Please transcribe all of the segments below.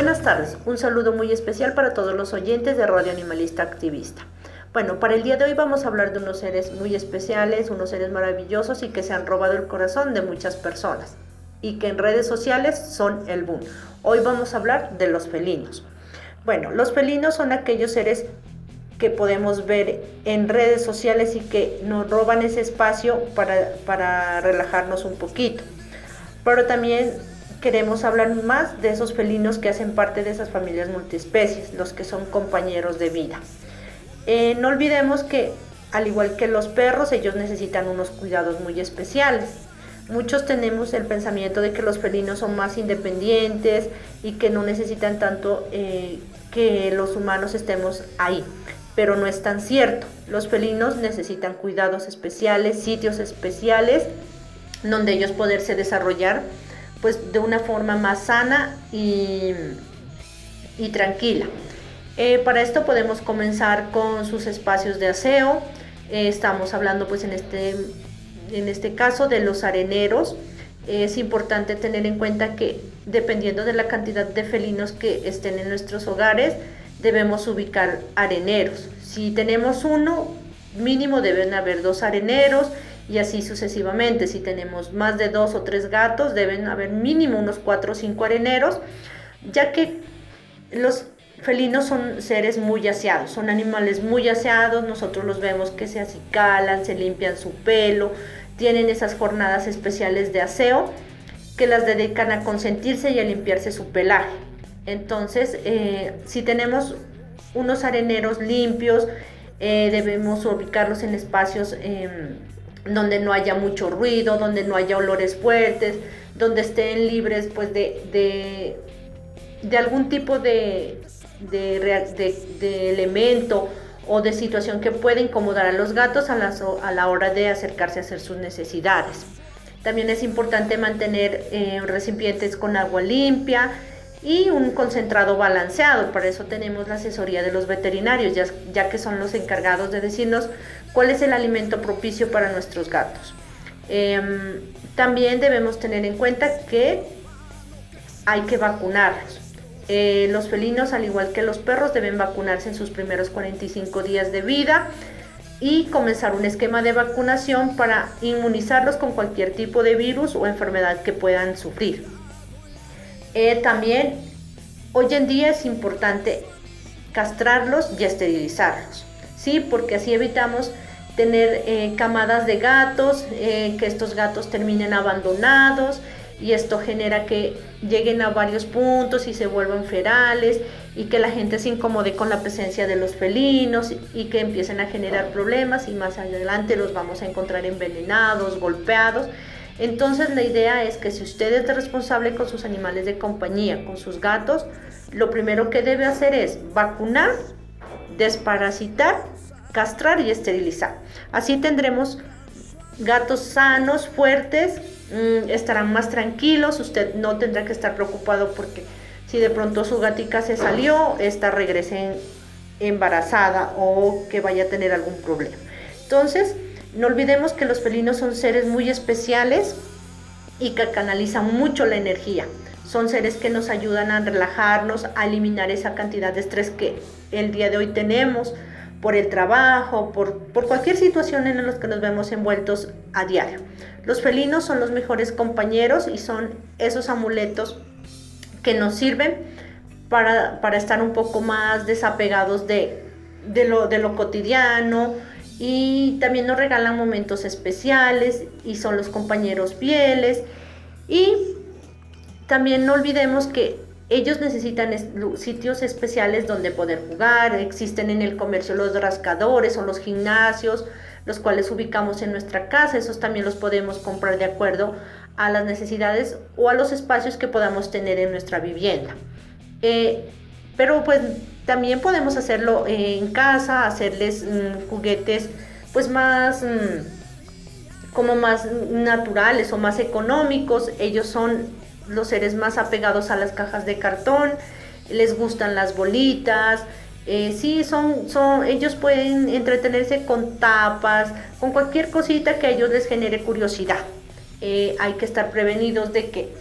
Buenas tardes, un saludo muy especial para todos los oyentes de Radio Animalista Activista. Bueno, para el día de hoy vamos a hablar de unos seres muy especiales, unos seres maravillosos y que se han robado el corazón de muchas personas y que en redes sociales son el boom. Hoy vamos a hablar de los felinos. Bueno, los felinos son aquellos seres que podemos ver en redes sociales y que nos roban ese espacio para, para relajarnos un poquito. Pero también queremos hablar más de esos felinos que hacen parte de esas familias multiespecies, los que son compañeros de vida. Eh, no olvidemos que, al igual que los perros, ellos necesitan unos cuidados muy especiales. Muchos tenemos el pensamiento de que los felinos son más independientes y que no necesitan tanto eh, que los humanos estemos ahí, pero no es tan cierto. Los felinos necesitan cuidados especiales, sitios especiales donde ellos poderse desarrollar pues de una forma más sana y, y tranquila. Eh, para esto podemos comenzar con sus espacios de aseo. Eh, estamos hablando pues en este, en este caso de los areneros. es importante tener en cuenta que dependiendo de la cantidad de felinos que estén en nuestros hogares, debemos ubicar areneros. Si tenemos uno, mínimo deben haber dos areneros y así sucesivamente. Si tenemos más de dos o tres gatos, deben haber mínimo unos cuatro o cinco areneros, ya que los felinos son seres muy aseados, son animales muy aseados, nosotros los vemos que se acicalan, se limpian su pelo, tienen esas jornadas especiales de aseo que las dedican a consentirse y a limpiarse su pelaje. Entonces, eh, si tenemos unos areneros limpios, eh, debemos ubicarlos en espacios em, donde no haya mucho ruido, donde no haya olores fuertes, donde estén libres pues, de, de, algún tipo de, de, elemento o de situación que puede incomodar a los gatos a la, a la hora de acercarse a hacer sus necesidades. También es importante mantener eh, recipientes con agua limpia y un concentrado balanceado. Para eso tenemos la asesoría de los veterinarios, ya, que son los encargados de decirnos cuál es el alimento propicio para nuestros gatos. Em, también debemos tener en cuenta que hay que vacunarlos. Eh, los felinos, al igual que los perros, deben vacunarse en sus primeros 45 días de vida y comenzar un esquema de vacunación para inmunizarlos con cualquier tipo de virus o enfermedad que puedan sufrir. Eh, también hoy en día es importante castrarlos y esterilizarlos, ¿sí? porque así evitamos tener eh, camadas de gatos, eh, que estos gatos terminen abandonados y esto genera que lleguen a varios puntos y se vuelvan ferales y que la gente se incomode con la presencia de los felinos y que empiecen a generar problemas y más adelante los vamos a encontrar envenenados, golpeados. Entonces la idea es que si usted es responsable con sus animales de compañía, con sus gatos, lo primero que debe hacer es vacunar, desparasitar, castrar y esterilizar. Así tendremos gatos sanos, fuertes, mm, estarán más tranquilos, usted no tendrá que estar preocupado porque si de pronto su gatica se salió, esta regrese embarazada o que vaya a tener algún problema. Entonces, no olvidemos que los felinos son seres muy especiales y que canalizan mucho la energía. Son seres que nos ayudan a relajarnos, a eliminar esa cantidad de estrés que el día de hoy tenemos por el trabajo, por, por cualquier situación en la que nos vemos envueltos a diario. Los felinos son los mejores compañeros y son esos amuletos que nos sirven para, estar un poco más desapegados de, lo, de lo cotidiano y también nos regalan momentos especiales y son los compañeros fieles. Y también no olvidemos que ellos necesitan sitios especiales donde poder jugar, existen en el comercio los rascadores o los gimnasios, los cuales ubicamos en nuestra casa, esos también los podemos comprar de acuerdo a las necesidades o a los espacios que podamos tener en nuestra vivienda. Eh, pero pues también podemos hacerlo en casa, hacerles mm, juguetes pues más mm, como más naturales o más económicos. Ellos son los seres más apegados a las cajas de cartón, les gustan las bolitas. Eh, sí, son, son, ellos pueden entretenerse con tapas, con cualquier cosita que a ellos les genere curiosidad. Eh, hay que estar prevenidos de que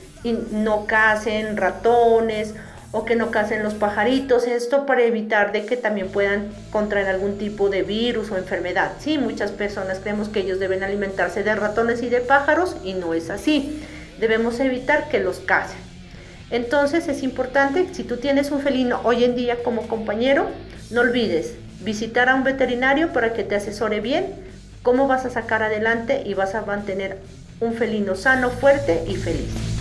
no casen ratones o que no casen los pajaritos, esto para evitar de que también puedan contraer algún tipo de virus o enfermedad. Sí, muchas personas creemos que ellos deben alimentarse de ratones y de pájaros y no es así. Debemos evitar que los casen. Entonces es importante, si tú tienes un felino hoy en día como compañero, no olvides visitar a un veterinario para que te asesore bien cómo vas a sacar adelante y vas a mantener un felino sano, fuerte y feliz.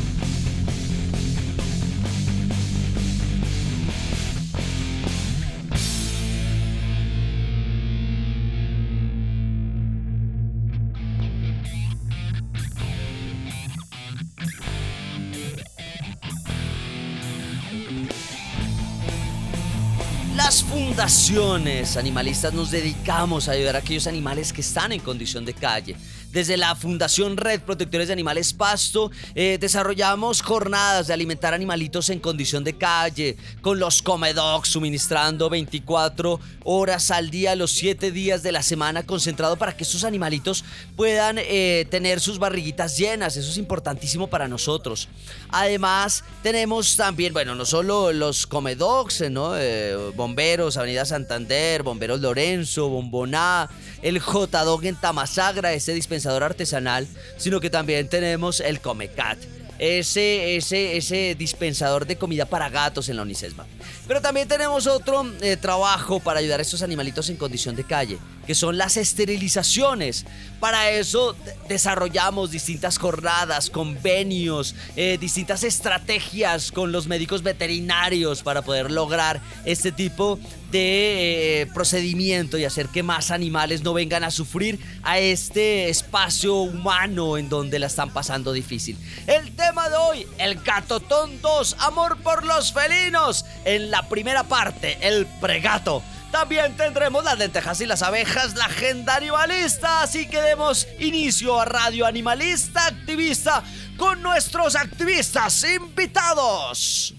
Fundaciones animalistas nos dedicamos a ayudar a aquellos animales que están en condición de calle desde la Fundación Red Protectores de Animales Pasto eh, desarrollamos jornadas de alimentar animalitos en condición de calle, con los Comedogs suministrando 24 horas al día, los 7 días de la semana, concentrado para que estos animalitos puedan eh, tener sus barriguitas llenas. Eso es importantísimo para nosotros. Además, tenemos también, bueno, no solo los Comedogs, ¿no? Eh, bomberos, Avenida Santander, Bomberos Lorenzo, Bomboná, el J-Dog en Tamasagra, ese dispensador artesanal, sino que también tenemos el Comecat. Ese, ese, ese dispensador de comida para gatos en la Unicesma. Pero también tenemos otro eh, trabajo para ayudar a estos animalitos en condición de calle, que son las esterilizaciones. Para eso desarrollamos distintas jornadas, convenios, eh, distintas estrategias con los médicos veterinarios para poder lograr este tipo de eh, procedimiento y hacer que más animales no vengan a sufrir a este espacio humano en donde la están pasando difícil. El tema de hoy, el Gatotón 2, amor por los felinos. En la primera parte, el pregato. También tendremos las lentejas y las abejas, la agenda animalista. Así que demos inicio a Radio Animalista Activista con nuestros activistas invitados.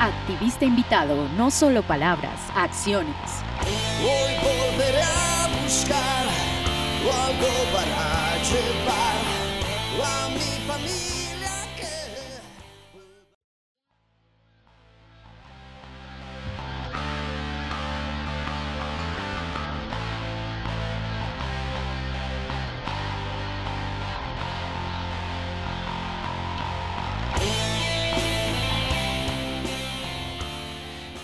Activista invitado, no solo palabras, acciones. Hoy volveré a buscar algo para llevar a mi familia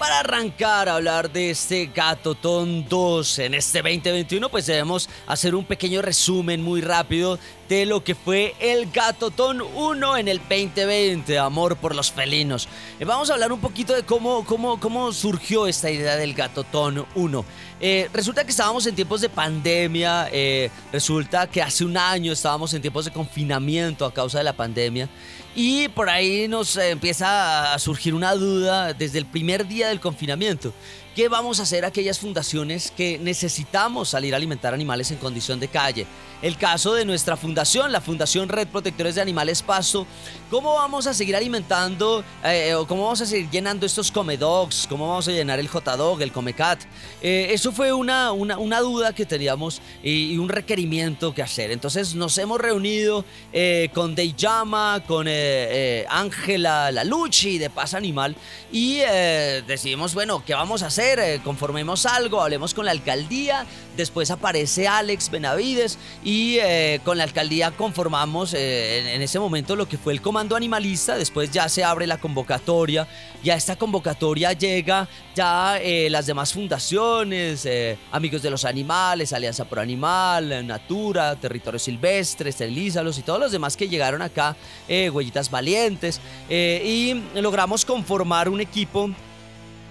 Para arrancar a hablar de este Gatotón 2 en este 2021, pues debemos hacer un pequeño resumen muy rápido de lo que fue el Gatotón 1 en el 2020, amor por los felinos. Eh, vamos a hablar un poquito de cómo, cómo, cómo surgió esta idea del Gatotón 1. Eh, resulta que estábamos en tiempos de pandemia, eh, resulta que hace un año estábamos en tiempos de confinamiento a causa de la pandemia. Y por ahí nos empieza a surgir una duda desde el primer día del confinamiento. ¿Qué vamos a hacer aquellas fundaciones que necesitamos salir a alimentar animales en condición de calle? El caso de nuestra fundación, la Fundación Red Protectores de Animales Pasto, ¿cómo vamos a seguir alimentando eh, o cómo vamos a seguir llenando estos comedogs? ¿Cómo vamos a llenar el J-Dog, el Comecat? Eh, eso fue una, una, duda que teníamos y, un requerimiento que hacer. Entonces nos hemos reunido eh, con Deyama, con Ángela Lalucci de Paz Animal y decidimos, bueno, ¿qué vamos a hacer? Eh, conformemos algo, hablemos con la alcaldía, después aparece Alex Benavides y eh, con la alcaldía conformamos eh, en, ese momento lo que fue el comando animalista, después ya se abre la convocatoria y a esta convocatoria llega ya las demás fundaciones, Amigos de los Animales, Alianza Pro Animal, Natura, Territorio Silvestre, Esterilízalos y todos los demás que llegaron acá, Huellitas Valientes, y logramos conformar un equipo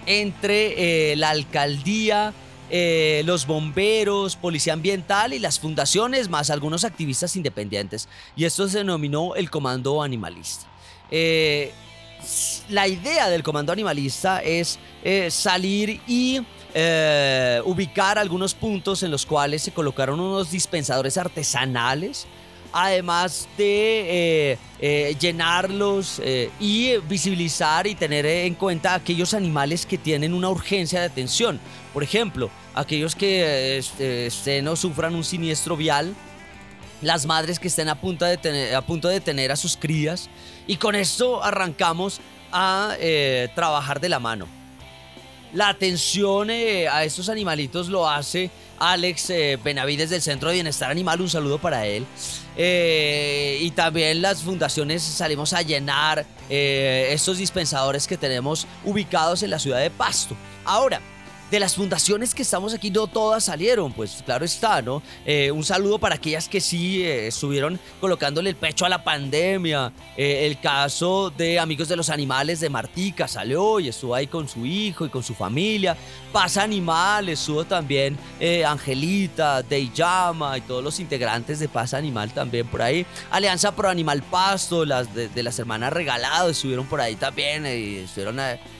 entre eh, la alcaldía, eh, los bomberos, policía ambiental y las fundaciones, más algunos activistas independientes. Y esto se denominó el Comando Animalista. Eh, la idea del Comando Animalista es salir y ubicar algunos puntos en los cuales se colocaron unos dispensadores artesanales además de eh, eh, llenarlos eh, y visibilizar y tener en cuenta aquellos animales que tienen una urgencia de atención. Por ejemplo, aquellos que este, no sufran un siniestro vial, las madres que estén a punto, de tener, a punto de tener a sus crías. Y con esto arrancamos a trabajar de la mano. La atención a estos animalitos lo hace Alex Benavides del Centro de Bienestar Animal. Un saludo para él. Eh, y también las fundaciones salimos a llenar eh, estos dispensadores que tenemos ubicados en la ciudad de Pasto. Ahora, de las fundaciones que estamos aquí, no todas salieron, pues claro está, ¿no? Eh, un saludo para aquellas que sí eh, estuvieron colocándole el pecho a la pandemia. Eh, el caso de Amigos de los Animales de Martica salió y estuvo ahí con su hijo y con su familia. Paz Animal, estuvo también Angelita, Deyama y todos los integrantes de Paz Animal también por ahí. Alianza Pro Animal Pasto, las de, las hermanas Regalado estuvieron por ahí también y estuvieron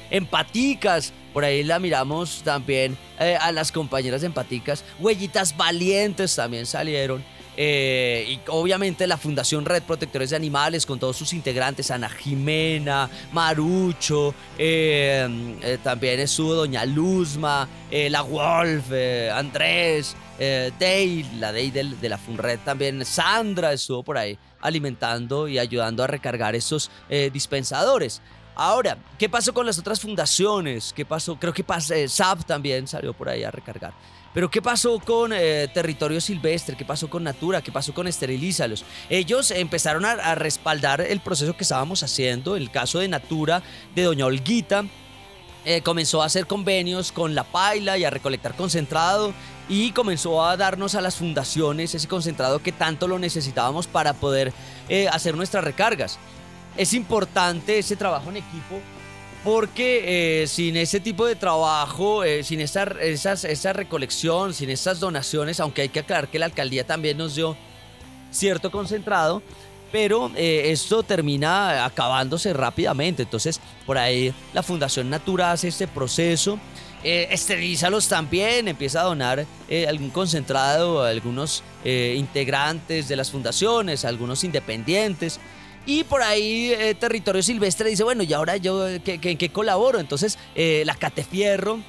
empaticas. Por ahí la miramos también eh, a las compañeras empaticas. Huellitas valientes también salieron. Eh, y obviamente la Fundación Red Protectores de Animales con todos sus integrantes, Ana Jimena, Marucho, eh, también estuvo Doña Luzma, la Wolf, Andrés, Dale, la Dale de, de la Funred también, Sandra estuvo por ahí alimentando y ayudando a recargar esos dispensadores. Ahora, ¿qué pasó con las otras fundaciones? ¿Qué pasó? Creo que eh, SAP también salió por ahí a recargar. Pero ¿qué pasó con eh, Territorio Silvestre? ¿Qué pasó con Natura? ¿Qué pasó con Esterilízalos? Ellos empezaron a, respaldar el proceso que estábamos haciendo. El caso de Natura, de Doña Olguita, eh, comenzó a hacer convenios con la paila y a recolectar concentrado y comenzó a darnos a las fundaciones ese concentrado que tanto lo necesitábamos para poder eh, hacer nuestras recargas. Es importante ese trabajo en equipo porque eh, sin ese tipo de trabajo, sin esa, esa recolección, sin esas donaciones, aunque hay que aclarar que la alcaldía también nos dio cierto concentrado, pero eh, esto termina acabándose rápidamente. Entonces, por ahí la Fundación Natura hace este proceso. Eh, esterilízalos también, empieza a donar eh, algún concentrado a algunos eh, integrantes de las fundaciones, a algunos independientes. Y por ahí Territorio Silvestre dice, bueno, ¿y ahora yo en qué colaboro? Entonces la Catefierro,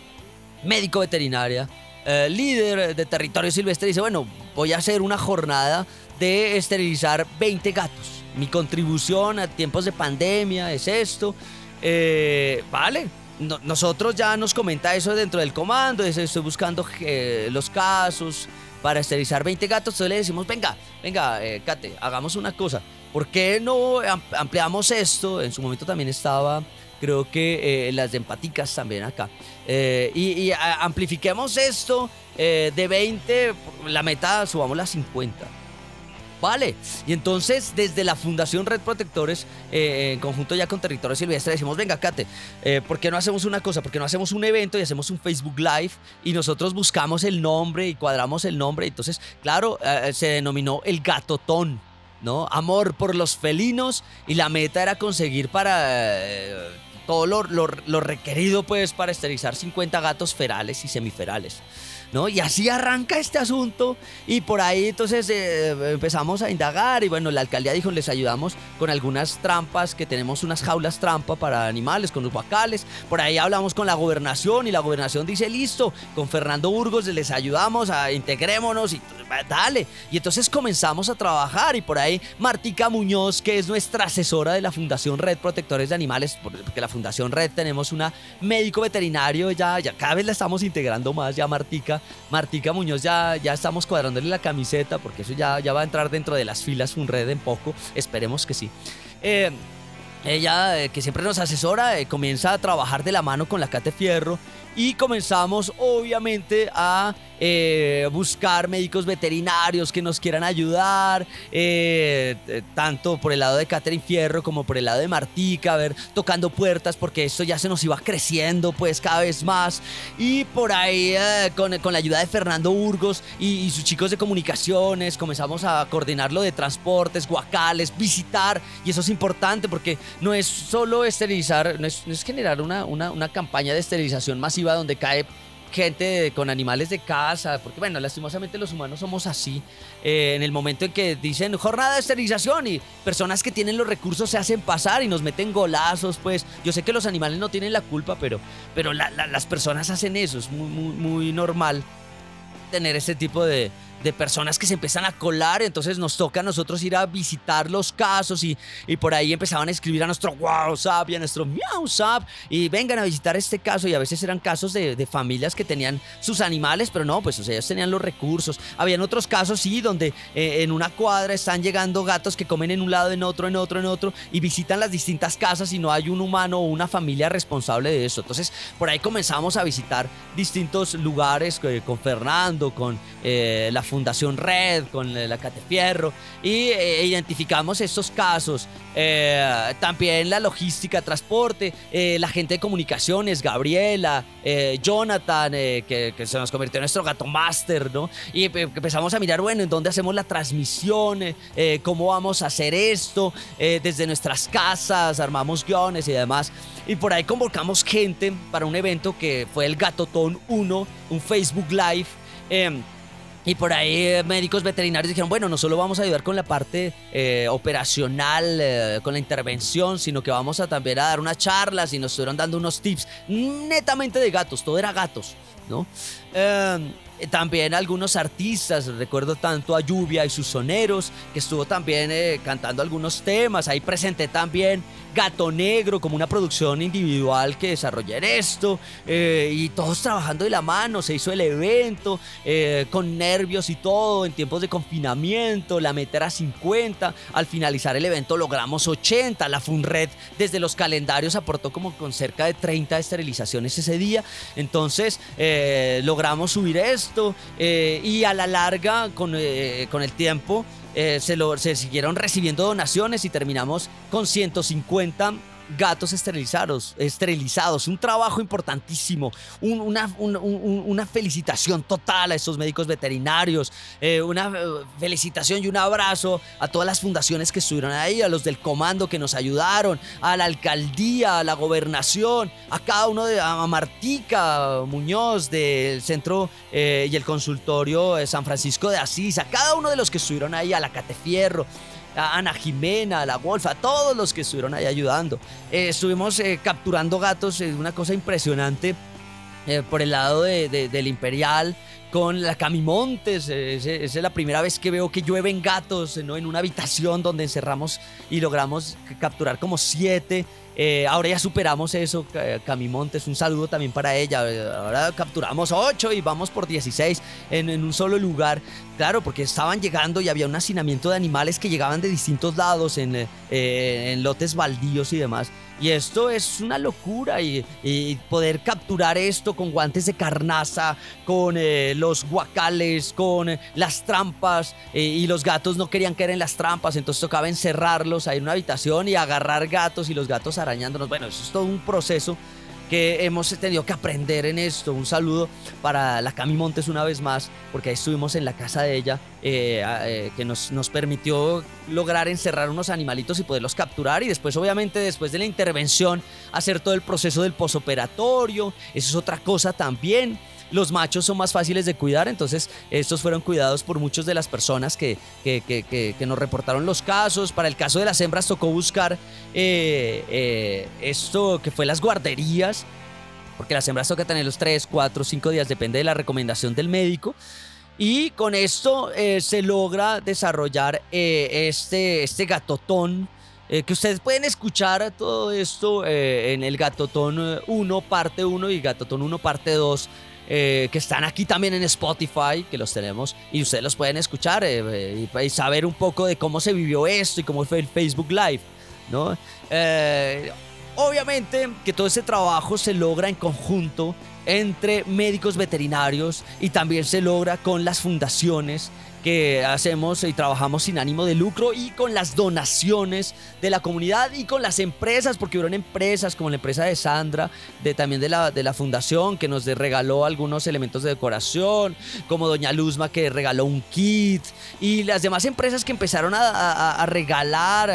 médico veterinaria, líder de Territorio Silvestre, dice, bueno, voy a hacer una jornada de esterilizar 20 gatos. Mi contribución a tiempos de pandemia es esto. Eh, vale, nosotros ya nos comenta eso dentro del comando, estoy buscando eh, los casos para esterilizar 20 gatos, entonces le decimos, venga, venga, eh, Kate, hagamos una cosa, ¿por qué no ampliamos esto? En su momento también estaba, creo que las de empaticas también acá, y, amplifiquemos esto de 20, la meta subamos a 50. Vale. Y entonces, desde la Fundación Red Protectores, eh, en conjunto ya con Territorio Silvestre, decimos, venga, Kate, eh, ¿por qué no hacemos una cosa? ¿Por qué no hacemos un evento y hacemos un Facebook Live y nosotros buscamos el nombre y cuadramos el nombre? Entonces, claro, eh, se denominó el gatotón. ¿No? Amor por los felinos y la meta era conseguir para todo lo, lo, requerido pues para esterilizar 50 gatos ferales y semiferales. ¿no? Y así arranca este asunto y por ahí entonces eh, empezamos a indagar y bueno, la alcaldía dijo, les ayudamos con algunas trampas, que tenemos unas jaulas trampa para animales, con los guacales, por ahí hablamos con la gobernación y la gobernación dice, listo, con Fernando Burgos les ayudamos, a integrémonos y dale. Y entonces comenzamos a trabajar y por ahí Martica Muñoz, que es nuestra asesora de la Fundación Red Protectores de Animales, porque la Fundación Red tenemos una médico veterinario, ya, ya cada vez la estamos integrando más, ya Martica Martica Muñoz ya, ya estamos cuadrándole la camiseta porque eso ya, ya va a entrar dentro de las filas un red en poco. Esperemos que sí. Eh, ella, eh, que siempre nos asesora, eh, comienza a trabajar de la mano con la Cate Fierro y comenzamos obviamente a eh, buscar médicos veterinarios que nos quieran ayudar, eh, eh, tanto por el lado de Catherine Fierro como por el lado de Martica, a ver, tocando puertas, porque esto ya se nos iba creciendo pues cada vez más. Y por ahí, con, la ayuda de Fernando Burgos y, sus chicos de comunicaciones, comenzamos a coordinar lo de transportes, guacales, visitar, y eso es importante porque no es solo esterilizar, no es, generar una, una, una campaña de esterilización masiva donde cae gente con animales de casa, porque bueno, lastimosamente los humanos somos así. Eh, en el momento en que dicen jornada de esterilización y personas que tienen los recursos se hacen pasar y nos meten golazos, pues yo sé que los animales no tienen la culpa, pero, pero las personas hacen eso, es muy, muy, muy normal tener ese tipo de, de personas que se empiezan a colar, entonces nos toca a nosotros ir a visitar los casos y, y por ahí empezaban a escribir a nuestro WhatsApp y a nuestro MiauSap y vengan a visitar este caso y a veces eran casos de, de familias que tenían sus animales, pero no, pues o sea, ellos tenían los recursos. Habían otros casos, sí, donde eh, en una cuadra están llegando gatos que comen en un lado, en otro, en otro, en otro y visitan las distintas casas y no hay un humano o una familia responsable de eso. Entonces por ahí comenzamos a visitar distintos lugares eh, con Fernando, con eh, la Fundación Red, con la Catefierro, y eh, identificamos estos casos. Eh, también la logística, transporte, eh, la gente de comunicaciones, Gabriela, Jonathan, que, se nos convirtió en nuestro gato máster, ¿no? Y empezamos a mirar, bueno, en dónde hacemos la transmisión, cómo vamos a hacer esto, desde nuestras casas, armamos guiones y demás. Y por ahí convocamos gente para un evento que fue el Gatotón 1, un Facebook Live. Em, y por ahí eh, médicos veterinarios dijeron, bueno, no solo vamos a ayudar con la parte eh, operacional, eh, con la intervención, sino que vamos a también a dar unas charlas y nos estuvieron dando unos tips netamente de gatos, todo era gatos, ¿no? También algunos artistas, recuerdo tanto a Lluvia y sus soneros, que estuvo también cantando algunos temas, ahí presenté también Gato Negro como una producción individual que desarrollé esto eh, y todos trabajando de la mano, se hizo el evento eh, con nervios y todo en tiempos de confinamiento, la meta era 50, al finalizar el evento logramos 80, la FUNRED desde los calendarios aportó como con cerca de 30 esterilizaciones ese día, entonces eh, logramos subir esto y a la larga con, con el tiempo se, se siguieron recibiendo donaciones y terminamos con 150 gatos esterilizados, esterilizados. Un trabajo importantísimo, una, felicitación total a estos médicos veterinarios, eh, una eh, felicitación y un abrazo a todas las fundaciones que estuvieron ahí, a los del comando que nos ayudaron, a la alcaldía, a la gobernación, a cada uno de a Martica Muñoz del centro eh, y el consultorio de San Francisco de Asís, a cada uno de los que estuvieron ahí, a la Catefierro a Ana Jimena, a la Wolf, a todos los que estuvieron ahí ayudando. Eh, estuvimos eh, capturando gatos, es una cosa impresionante. Eh, por el lado del Imperial, con la Camimontes. Esa es la primera vez que veo que llueven gatos ¿no? en una habitación donde encerramos y logramos capturar como siete. Eh, ahora ya superamos eso, Camimontes, un saludo también para ella. Ahora capturamos 8 y vamos por 16 en, un solo lugar. Claro, porque estaban llegando y había un hacinamiento de animales que llegaban de distintos lados en, eh, en lotes baldíos y demás. Y esto es una locura y, poder capturar esto con guantes de carnaza, con eh, los guacales, con las trampas y los gatos no querían caer en las trampas, entonces tocaba encerrarlos ahí en una habitación y agarrar gatos y los gatos arañándonos. Bueno, eso es todo un proceso que hemos tenido que aprender en esto. Un saludo para la Cami Montes una vez más, porque ahí estuvimos en la casa de ella, eh, eh, que nos, nos permitió lograr encerrar unos animalitos y poderlos capturar. Y después, obviamente, después de la intervención, hacer todo el proceso del posoperatorio. Eso es otra cosa también. Los machos son más fáciles de cuidar, entonces estos fueron cuidados por muchas de las personas que, que, nos reportaron los casos. Para el caso de las hembras tocó buscar eh, eh, esto que fue las guarderías, porque las hembras toca tener los 3, 4, 5 días, depende de la recomendación del médico. Y con esto eh, se logra desarrollar este, este gatotón. que ustedes pueden escuchar todo esto en el Gatotón 1 parte 1 y Gatotón 1 parte 2 eh, que están aquí también en Spotify, que los tenemos y ustedes los pueden escuchar eh, eh, y, saber un poco de cómo se vivió esto y cómo fue el Facebook Live, ¿no? obviamente que todo ese trabajo se logra en conjunto entre médicos veterinarios y también se logra con las fundaciones que hacemos y trabajamos sin ánimo de lucro y con las donaciones de la comunidad y con las empresas, porque hubieron empresas como la empresa de Sandra, de, también de la, de la fundación, que nos regaló algunos elementos de decoración, como Doña Luzma que regaló un kit, y las demás empresas que empezaron a, regalar,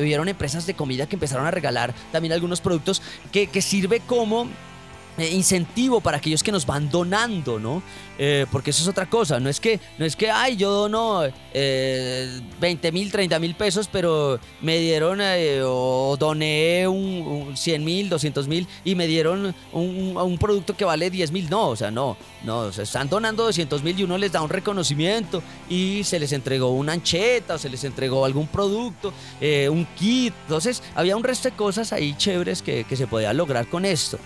hubieron empresas de comida que empezaron a regalar también algunos productos que, que sirve como eh, incentivo para aquellos que nos van donando, ¿no? Eh, porque eso es otra cosa, no es que, no es que, ay, yo dono 20 eh, mil, 30 mil pesos, pero me dieron o doné un, 100 mil, 200 mil y me dieron un, un, producto que vale 10 mil, no, o sea, no, no, se están donando 200 mil y uno les da un reconocimiento y se les entregó una ancheta o se les entregó algún producto, un kit, entonces había un resto de cosas ahí chéveres que, que se podía lograr con esto.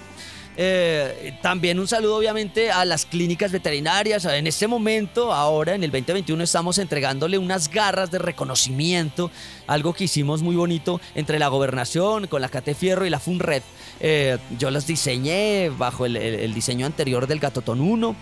Eh, también un saludo obviamente a las clínicas veterinarias. En este momento, ahora en el 2021, estamos entregándole unas garras de reconocimiento, algo que hicimos muy bonito entre la gobernación, con la Cate Fierro y la FUNRED. Eh, yo las diseñé bajo el, diseño anterior del Gatotón 1.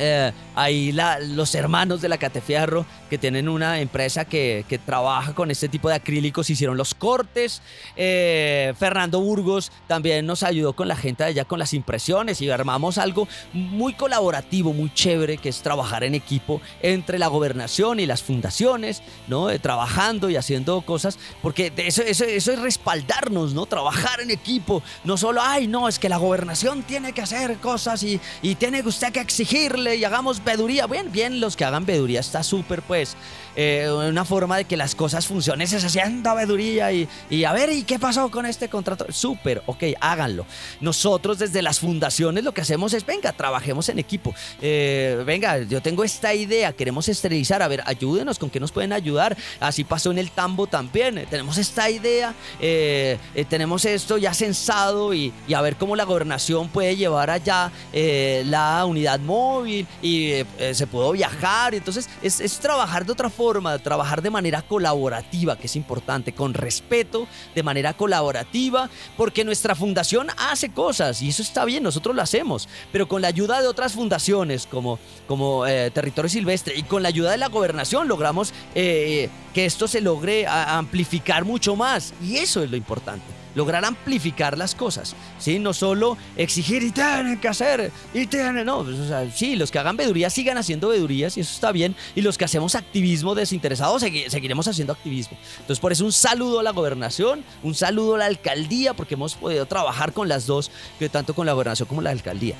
Eh, ahí los hermanos de la Catefierro que tienen una empresa que, trabaja con este tipo de acrílicos, hicieron los cortes. Eh, Fernando Burgos también nos ayudó con la gente de allá con las impresiones y armamos algo muy colaborativo, muy chévere, que es trabajar en equipo entre la gobernación y las fundaciones, ¿no? Eh, trabajando y haciendo cosas, porque eso, eso, eso es respaldarnos, ¿no? Trabajar en equipo, no solo, ay, no, es que la gobernación tiene que hacer cosas y, y tiene usted que exigirle y hagamos veduría. Bien, bien, los que hagan veduría está súper, pues. Eh, una forma de que las cosas funcionen es haciendo veduría y, y a ver, ¿y qué pasó con este contrato? Súper, ok, háganlo. Nosotros desde las fundaciones lo que hacemos es, venga, trabajemos en equipo. Eh, venga, yo tengo esta idea, queremos esterilizar, a ver, ayúdenos, ¿con qué nos pueden ayudar? Así pasó en el tambo también. Tenemos esta idea, eh, tenemos esto ya censado y, y, a ver cómo la gobernación puede llevar allá la unidad móvil y se pudo viajar. Entonces, es, es trabajar de otra forma trabajar de manera colaborativa, que es importante, con respeto, de manera colaborativa, porque nuestra fundación hace cosas y eso está bien, nosotros lo hacemos, pero con la ayuda de otras fundaciones como, como eh, Territorio Silvestre y con la ayuda de la gobernación logramos eh, que esto se logre amplificar mucho más. Y eso es lo importante lograr amplificar las cosas, ¿sí? No solo exigir y tienen que hacer, y tienen, no, pues, o sea, sí, los que hagan vedurías sigan haciendo vedurías y eso está bien, y los que hacemos activismo desinteresado seguiremos haciendo activismo. Entonces, por eso un saludo a la gobernación, un saludo a la alcaldía, porque hemos podido trabajar con las dos, que tanto con la gobernación como la alcaldía.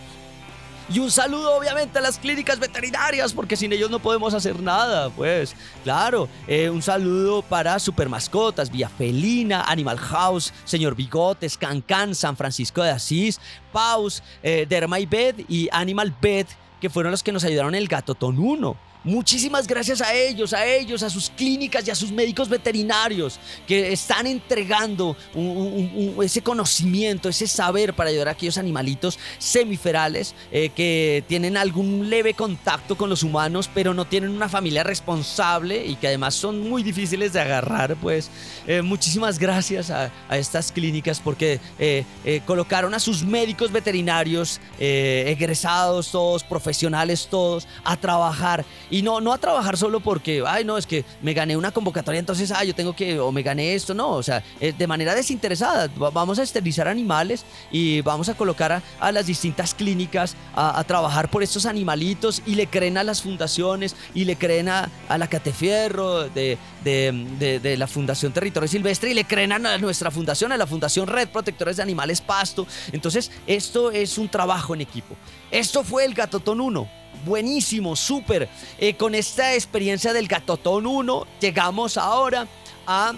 Y un saludo obviamente a las clínicas veterinarias, porque sin ellos no podemos hacer nada, pues. Claro, eh, un saludo para Super Mascotas, Vía Felina, Animal House, Señor Bigotes, Cancan, San Francisco de Asís, Paus, eh, Derma y Bed y Animal Bed, que fueron los que nos ayudaron el Gatotón 1. Muchísimas gracias a ellos, a ellos, a sus clínicas y a sus médicos veterinarios que están entregando ese conocimiento, ese saber para ayudar a aquellos animalitos semiferales eh, que tienen algún leve contacto con los humanos, pero no tienen una familia responsable y que además son muy difíciles de agarrar. Pues eh, muchísimas gracias a, estas clínicas porque eh, colocaron a sus médicos veterinarios, egresados todos, profesionales todos, a trabajar no, no a trabajar solo porque, ay, no, es que me gané una convocatoria, entonces, ah, yo tengo que, o me gané esto, no, o sea, eh, de manera desinteresada. Vamos a esterilizar animales y vamos a colocar a, las distintas clínicas a, trabajar por estos animalitos y le creen a las fundaciones y le creen a, la Catefierro de, de, de, la Fundación Territorio Silvestre y le creen a nuestra fundación, a la Fundación Red Protectores de Animales Pasto. Entonces, esto es un trabajo en equipo. Esto fue el Gatotón 1 buenísimo, súper. Eh, con esta experiencia del Gatotón 1, llegamos ahora a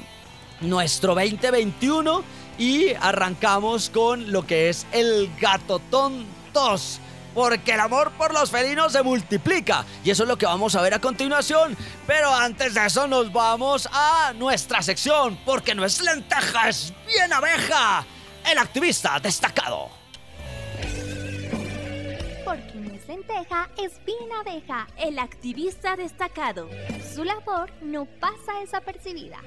nuestro 2021 y arrancamos con lo que es el Gatotón 2 porque el amor por los felinos se multiplica. Y eso es lo que vamos a ver a continuación. Pero antes de eso nos vamos a nuestra sección, porque no es lenteja, es bien abeja. El activista destacado. Lenteja es bien abeja, el activista destacado. Su labor no pasa desapercibida.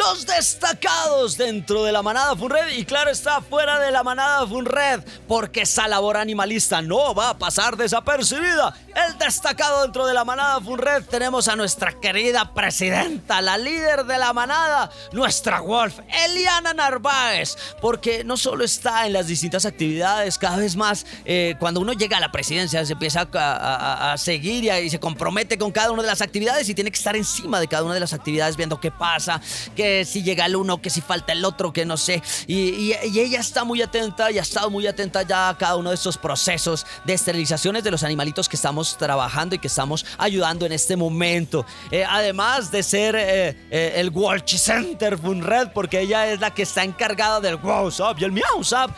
Los destacados dentro de la manada Funred y claro está fuera de la manada Funred porque esa labor animalista no va a pasar desapercibida. El destacado dentro de la manada Funred tenemos a nuestra querida presidenta, la líder de la manada, nuestra Wolf, Eliana Narváez, porque no solo está en las distintas actividades, cada vez más eh, cuando uno llega a la presidencia se empieza a, seguir y, se compromete con cada una de las actividades y tiene que estar encima de cada una de las actividades viendo qué pasa, qué si llega el uno, que si falta el otro, que no sé. Y, ella está muy atenta y ha estado muy atenta ya a cada uno de estos procesos de esterilizaciones de los animalitos que estamos trabajando y que estamos ayudando en este momento. Eh, además de ser eh, eh, el Walsh Center Funred, porque ella es la que está encargada del WhatsApp y el MiauSap.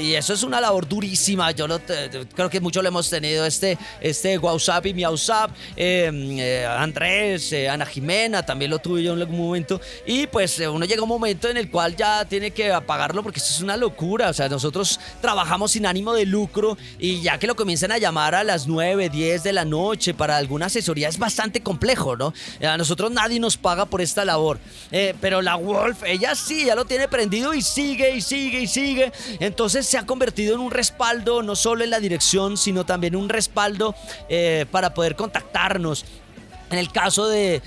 y eso es una labor durísima. Yo creo que mucho lo hemos tenido, este, este WhatsApp y MiauSap. Andrés, Ana Jimena, también lo tuve yo en algún momento. Y pues eh, uno llega a un momento en el cual ya tiene que apagarlo porque esto es una locura. O sea, nosotros trabajamos sin ánimo de lucro y ya que lo comienzan a llamar a las 9, 10 de la noche para alguna asesoría es bastante complejo, ¿no? A nosotros nadie nos paga por esta labor. Eh, pero la Wolf, ella sí, ya lo tiene prendido y sigue y sigue y sigue. Entonces se ha convertido en un respaldo no solo en la dirección, sino también un respaldo eh, para poder contactarnos en el caso de,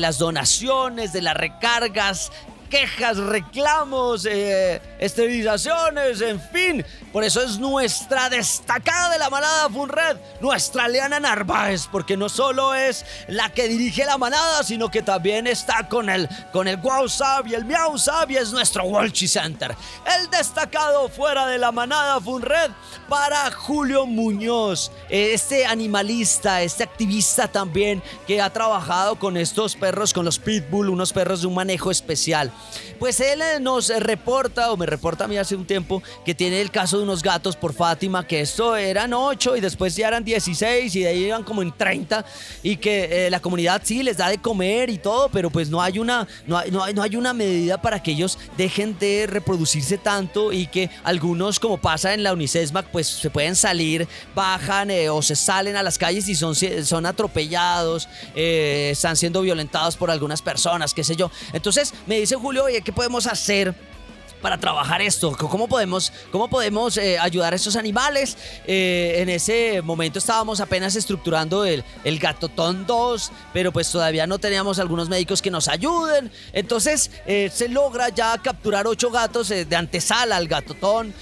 las donaciones, de las recargas, quejas, reclamos, eh, esterilizaciones, en fin. Por eso es nuestra destacada de la manada Funred, nuestra Leana Narváez, porque no solo es la que dirige la manada, sino que también está con el, con el WhatsApp y el Miau y es nuestro Walchi Center. El destacado fuera de la manada Funred para Julio Muñoz, este animalista, este activista también que ha trabajado con estos perros, con los Pitbull, unos perros de un manejo especial. Pues él eh, nos reporta, o me reporta a mí hace un tiempo, que tiene el caso de unos gatos por Fátima, que esto eran 8 y después ya eran 16 y de ahí iban como en 30 y que eh, la comunidad sí les da de comer y todo, pero pues no hay una, no hay, no hay, una medida para que ellos dejen de reproducirse tanto y que algunos, como pasa en la Unicesmac, pues se pueden salir, bajan eh, o se salen a las calles y son, son atropellados, están siendo violentados por algunas personas, qué sé yo. Entonces me dice Julio, ¿qué podemos hacer? para trabajar esto? ¿Cómo podemos, cómo podemos eh, ayudar a estos animales? Eh, en ese momento estábamos apenas estructurando el, el Gatotón 2, pero pues todavía no teníamos algunos médicos que nos ayuden. Entonces eh, se logra ya capturar ocho gatos de antesala al Gatotón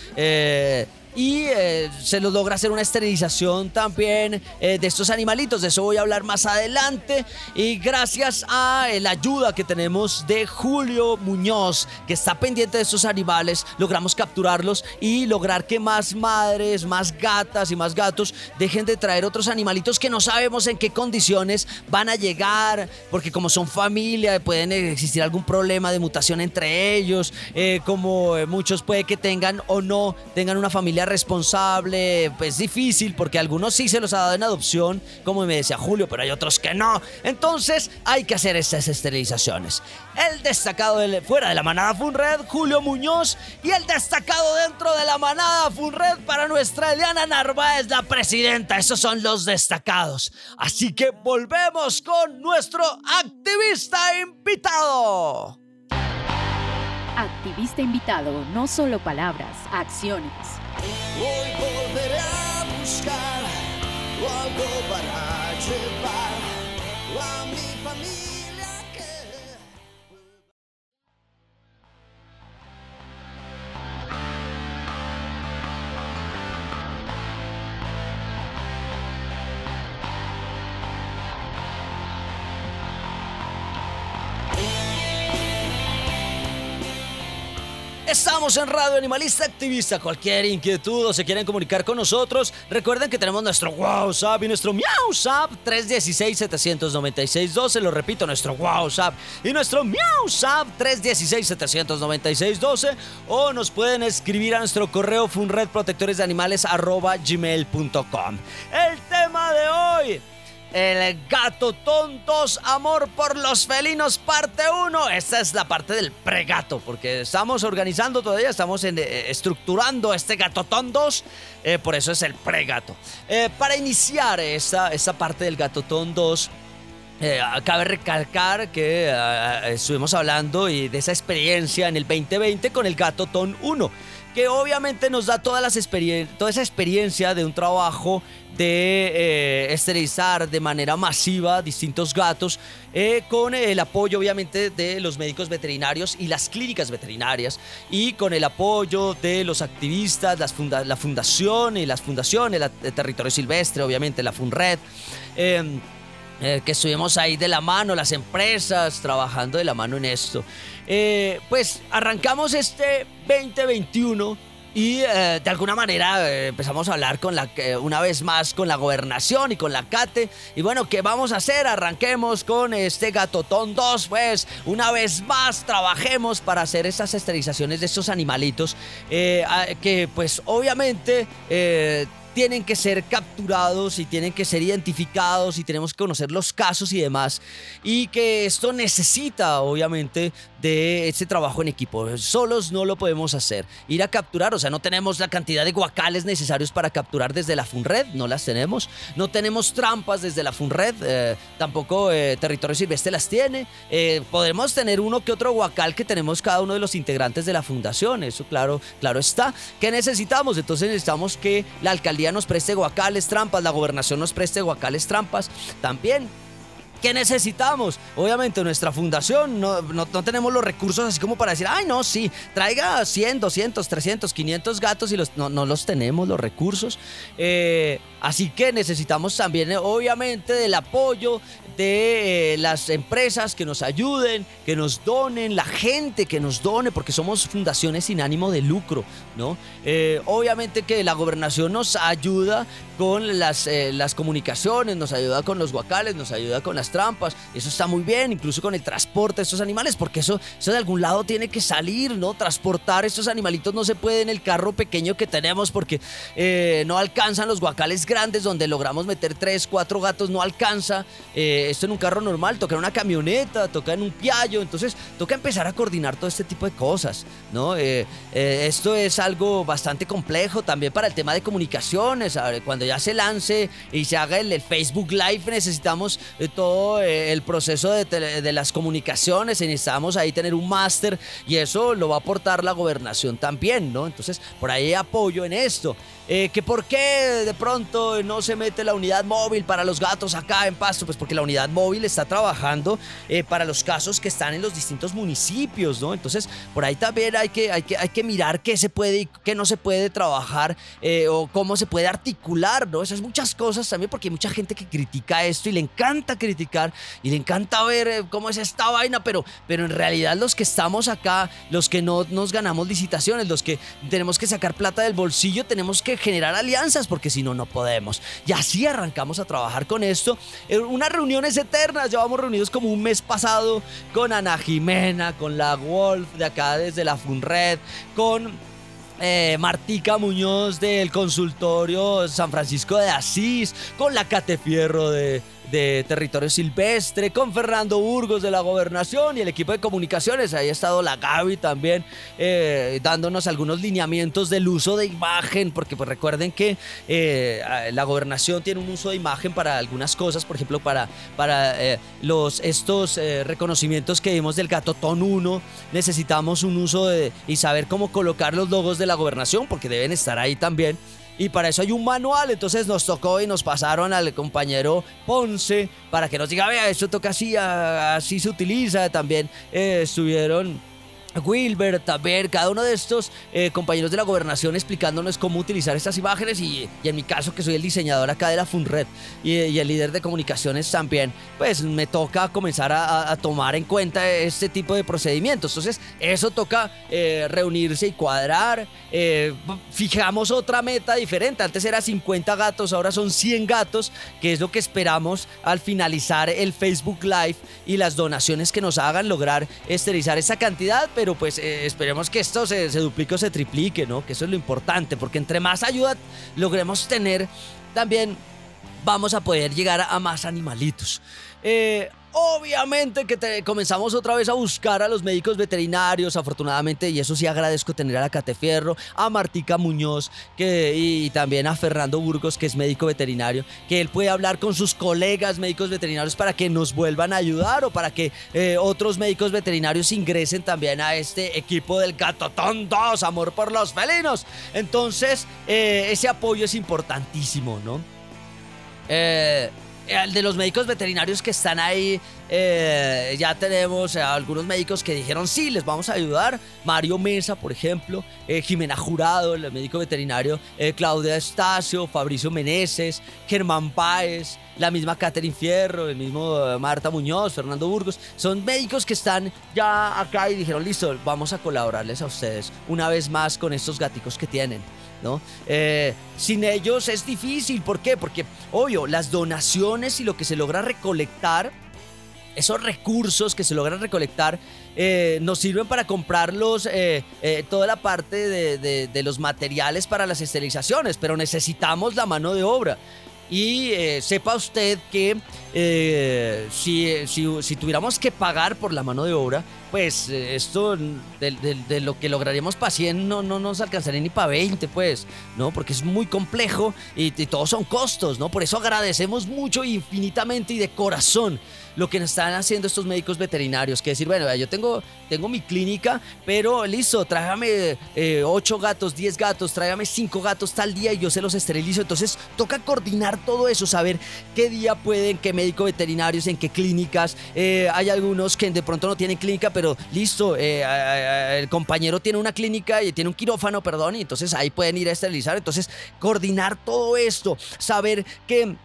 y eh, se los logra hacer una esterilización también eh, de estos animalitos. De eso voy a hablar más adelante. Y gracias a eh, la ayuda que tenemos de Julio Muñoz, que está pendiente de estos animales, logramos capturarlos y lograr que más madres, más gatas y más gatos dejen de traer otros animalitos que no sabemos en qué condiciones van a llegar, porque como son familia, pueden existir algún problema de mutación entre ellos, como muchos puede que tengan o no tengan una familia responsable, pues difícil, porque algunos sí se los ha dado en adopción, como me decía Julio, pero hay otros que no. Entonces hay que hacer estas esterilizaciones. El destacado fuera de la manada Funred, Julio Muñoz, y el destacado dentro de la manada Funred para nuestra Eliana Narváez, la presidenta. Esos son los destacados. Así que volvemos con nuestro activista invitado. Activista invitado, no solo palabras, acciones. Hoy volveré a buscar algo para llevar a mi familia. Estamos en Radio Animalista Activista. Cualquier inquietud o se quieren comunicar con nosotros, recuerden que tenemos nuestro WhatsApp y nuestro MiauSap 316-796-12. Lo repito, nuestro WhatsApp y nuestro MiauSap 316-796-12. O nos pueden escribir a nuestro correo funredprotectoresdeanimales.gmail.com. El tema de hoy el gato tontos, amor por los felinos, parte 1. Esta es la parte del pregato, porque estamos organizando todavía, estamos eh, estructurando este gato tontos, eh, por eso es el pregato. Eh, para iniciar esta, parte del gato tontos, cabe recalcar que estuvimos hablando y de esa experiencia en el 2020 con el gato ton 1 que obviamente nos da todas las toda esa experiencia de un trabajo de eh, esterilizar de manera masiva distintos gatos eh, con el apoyo obviamente de los médicos veterinarios y las clínicas veterinarias y con el apoyo de los activistas, las la fundación y las fundaciones, el territorio silvestre, obviamente la FUNRED. Em, eh, que estuvimos ahí de la mano, las empresas trabajando de la mano en esto. pues arrancamos este 2021 y eh, de alguna manera eh, empezamos a hablar con la, una vez más con la gobernación y con la CATE. Y bueno, ¿qué vamos a hacer? Arranquemos con este Gatotón 2, pues una vez más trabajemos para hacer esas esterilizaciones de estos animalitos eh, que pues obviamente tienen que ser capturados y tienen que ser identificados y tenemos que conocer los casos y demás. Y que esto necesita, obviamente, de ese trabajo en equipo. Solos no lo podemos hacer. Ir a capturar, o sea, no tenemos la cantidad de guacales necesarios para capturar desde la FUNRED, no las tenemos. No tenemos trampas desde la FUNRED, eh, tampoco eh, Territorio Silvestre las tiene. Eh, podemos tener uno que otro guacal que tenemos cada uno de los integrantes de la fundación, eso claro, claro está. ¿Qué necesitamos? Entonces necesitamos que la alcaldía nos preste guacales, trampas, la gobernación nos preste guacales, trampas también ¿Qué necesitamos? Obviamente nuestra fundación no, no, tenemos los recursos así como para decir, ay no, sí, traiga 100, 200, 300, 500 gatos y los, no, no los tenemos los recursos. Eh, así que necesitamos también obviamente del apoyo de eh, las empresas que nos ayuden, que nos donen, la gente que nos done, porque somos fundaciones sin ánimo de lucro, ¿no? Eh, obviamente que la gobernación nos ayuda con las, las comunicaciones, nos ayuda con los guacales, nos ayuda con las trampas. Eso está muy bien, incluso con el transporte de estos animales, porque eso, eso de algún lado tiene que salir, ¿no? Transportar estos animalitos no se puede en el carro pequeño que tenemos porque eh, no alcanzan los guacales grandes donde logramos meter tres, cuatro gatos, no alcanza. Eh, esto en un carro normal, toca en una camioneta, toca en un piallo, entonces toca empezar a coordinar todo este tipo de cosas, ¿no? Eh, esto es algo bastante complejo también para el tema de comunicaciones. Cuando ya se lance y se haga el Facebook Live, necesitamos todo eh, el proceso de, de, las comunicaciones, necesitamos ahí tener un máster y eso lo va a aportar la gobernación también, ¿no? Entonces, por ahí apoyo en esto. Eh, que por qué de pronto no se mete la unidad móvil para los gatos acá en Pasto, pues porque la unidad móvil está trabajando eh, para los casos que están en los distintos municipios, ¿no? Entonces, por ahí también hay que, hay que, hay que mirar qué se puede y qué no se puede trabajar eh, o cómo se puede articular, ¿no? Esas muchas cosas también, porque hay mucha gente que critica esto y le encanta criticar y le encanta ver cómo es esta vaina, pero, pero en realidad los que estamos acá, los que no nos ganamos licitaciones, los que tenemos que sacar plata del bolsillo, tenemos que generar alianzas porque si no, no podemos. Y así arrancamos a trabajar con esto. En unas reuniones eternas, llevamos reunidos como un mes pasado con Ana Jimena, con la Wolf de acá desde la Funred, con eh, Martica Muñoz del consultorio San Francisco de Asís, con la Catefierro de de Territorio Silvestre, con Fernando Burgos de la Gobernación y el equipo de comunicaciones. Ahí ha estado la Gaby también eh, dándonos algunos lineamientos del uso de imagen, porque pues recuerden que eh, la Gobernación tiene un uso de imagen para algunas cosas, por ejemplo, para, para eh, los, estos reconocimientos que vimos del Gatotón 1, necesitamos un uso de, y saber cómo colocar los logos de la Gobernación, porque deben estar ahí también y para eso hay un manual. Entonces nos tocó y nos pasaron al compañero Ponce para que nos diga, vea, esto toca así, así se utiliza. También eh, estuvieron Wilber, Taber, cada uno de estos eh, compañeros de la gobernación explicándonos cómo utilizar estas imágenes y, en mi caso que soy el diseñador acá de la FUNRED y, el líder de comunicaciones también, pues me toca comenzar a, tomar en cuenta este tipo de procedimientos. Entonces eso toca eh, reunirse y cuadrar. Eh, fijamos otra meta diferente. Antes era 50 gatos, ahora son 100 gatos, que es lo que esperamos al finalizar el Facebook Live y las donaciones que nos hagan lograr esterilizar esa cantidad, pero pues eh, esperemos que esto se, duplique o se triplique, ¿no? Que eso es lo importante, porque entre más ayuda logremos tener, también vamos a poder llegar a más animalitos. Eh, Obviamente que comenzamos otra vez a buscar a los médicos veterinarios, afortunadamente, y eso sí agradezco tener a la Catefierro, a Martica Muñoz que, y también a Fernando Burgos, que es médico veterinario, que él puede hablar con sus colegas médicos veterinarios para que nos vuelvan a ayudar o para que eh, otros médicos veterinarios ingresen también a este equipo del Gatotón 2, Amor por los Felinos. Entonces, eh, ese apoyo es importantísimo, ¿no? Eh el de los médicos veterinarios que están ahí, eh, ya tenemos eh, algunos médicos que dijeron sí, les vamos a ayudar. Mario Mesa, por ejemplo, eh, Jimena Jurado, el médico veterinario, Claudia Estacio, Fabricio Meneses, Germán Páez, la misma Catherine Fierro, el mismo Marta Muñoz, Fernando Burgos. Son médicos que están ya acá y dijeron listo, vamos a colaborarles a ustedes una vez más con estos gaticos que tienen. ¿No? Eh, sin ellos es difícil, ¿por qué? Porque, obvio, las donaciones y lo que se logra recolectar, esos recursos que se logran recolectar, eh, nos sirven para comprarlos, eh, toda la parte de, los materiales para las esterilizaciones, pero necesitamos la mano de obra. Y sepa usted que si, si, tuviéramos que pagar por la mano de obra, pues eh, esto de, lo que lograríamos para 100 no, no nos alcanzaría ni para 20, pues, ¿no? Porque es muy complejo y, todos son costos, ¿no? Por eso agradecemos mucho, infinitamente y de corazón lo que nos están haciendo estos médicos veterinarios, que decir, bueno, yo tengo, tengo mi clínica, pero listo, tráigame 8 eh, gatos, 10 gatos, tráigame 5 gatos tal día y yo se los esterilizo. Entonces toca coordinar todo eso, saber qué día pueden, qué médico veterinarios, en qué clínicas. Eh, hay algunos que de pronto no tienen clínica, pero listo, eh, el compañero tiene una clínica y tiene un quirófano, perdón, y entonces ahí pueden ir a esterilizar. Entonces, coordinar todo esto, saber que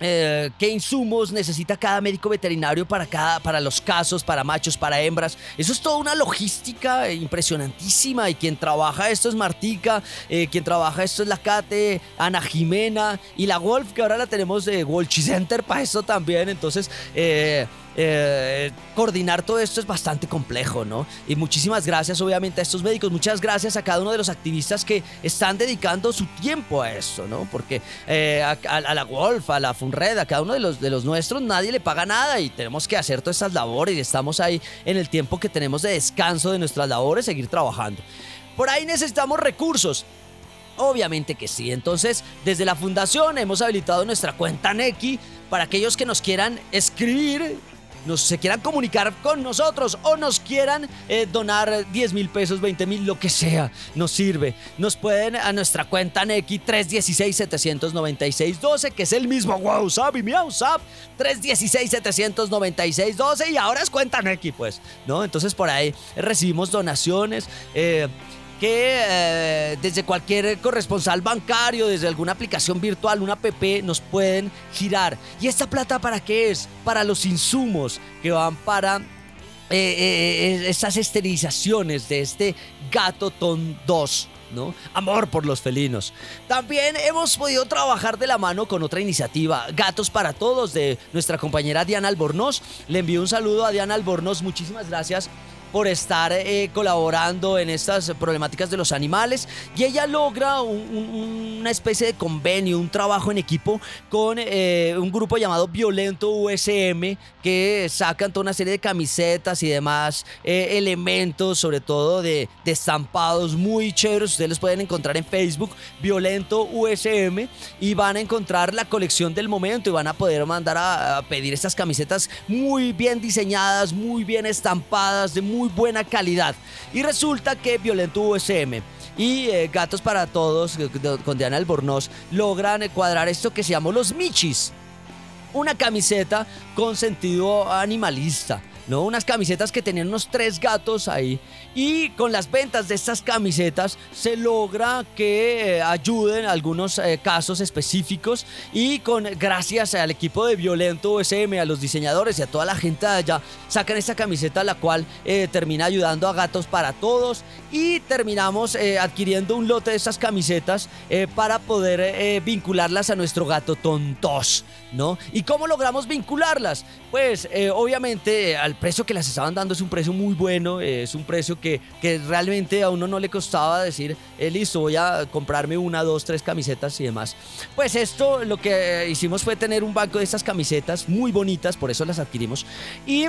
eh, qué insumos necesita cada médico veterinario para, cada, para los casos, para machos, para hembras. Eso es toda una logística impresionantísima y quien trabaja esto es Martica, eh, quien trabaja esto es la Cate, Ana Jimena y la Wolf, que ahora la tenemos de Wolchi Center para eso también. Entonces, eh, eh, coordinar todo esto es bastante complejo, ¿no? Y muchísimas gracias obviamente a estos médicos, muchas gracias a cada uno de los activistas que están dedicando su tiempo a esto, ¿no? Porque eh, a, la Wolf, a la Funred, a cada uno de los, de los nuestros, nadie le paga nada y tenemos que hacer todas estas labores y estamos ahí en el tiempo que tenemos de descanso de nuestras labores, seguir trabajando. Por ahí necesitamos recursos. Obviamente que sí. Entonces, desde la fundación hemos habilitado nuestra cuenta Neki para aquellos que nos quieran escribir nos se quieran comunicar con nosotros o nos quieran eh, donar 10 mil pesos, 20 mil, lo que sea, nos sirve. Nos pueden a nuestra cuenta Neki 316-796-12, que es el mismo WhatsApp y mi WhatsApp 316-796-12 y ahora es cuenta Neki, pues, ¿no? Entonces por ahí recibimos donaciones. Eh, que eh, desde cualquier corresponsal bancario, desde alguna aplicación virtual, una app, nos pueden girar. ¿Y esta plata para qué es? Para los insumos que van para eh, eh, estas esterilizaciones de este gato ton 2. ¿no? Amor por los felinos. También hemos podido trabajar de la mano con otra iniciativa, Gatos para Todos, de nuestra compañera Diana Albornoz. Le envío un saludo a Diana Albornoz, muchísimas gracias por estar eh, colaborando en estas problemáticas de los animales y ella logra una especie de convenio, un trabajo en equipo con eh, un grupo llamado Violento USM que sacan toda una serie de camisetas y demás eh, elementos, sobre todo de, estampados muy chéveres. Ustedes los pueden encontrar en Facebook, Violento USM, y van a encontrar la colección del momento y van a poder mandar a, a pedir estas camisetas muy bien diseñadas, muy bien estampadas, de muy buena calidad. Y resulta que Violento USM y eh, Gatos para Todos eh, con Diana Albornoz logran cuadrar esto que se llama los Michis. Una camiseta con sentido animalista. ¿no? Unas camisetas que tenían unos tres gatos ahí. Y con las ventas de estas camisetas se logra que eh, ayuden algunos eh, casos específicos. Y con gracias al equipo de Violento USM, a los diseñadores y a toda la gente de allá, sacan esta camiseta la cual eh, termina ayudando a gatos para todos. Y terminamos adquiriendo un lote de estas camisetas para poder vincularlas a nuestro gato tontos, ¿no? ¿Y cómo logramos vincularlas? Pues obviamente al precio que las estaban dando es un precio muy bueno, es un precio que, que realmente a uno no le costaba decir, eh, listo, voy a comprarme una, dos, tres camisetas y demás. Pues esto lo que hicimos fue tener un banco de estas camisetas muy bonitas, por eso las adquirimos. Y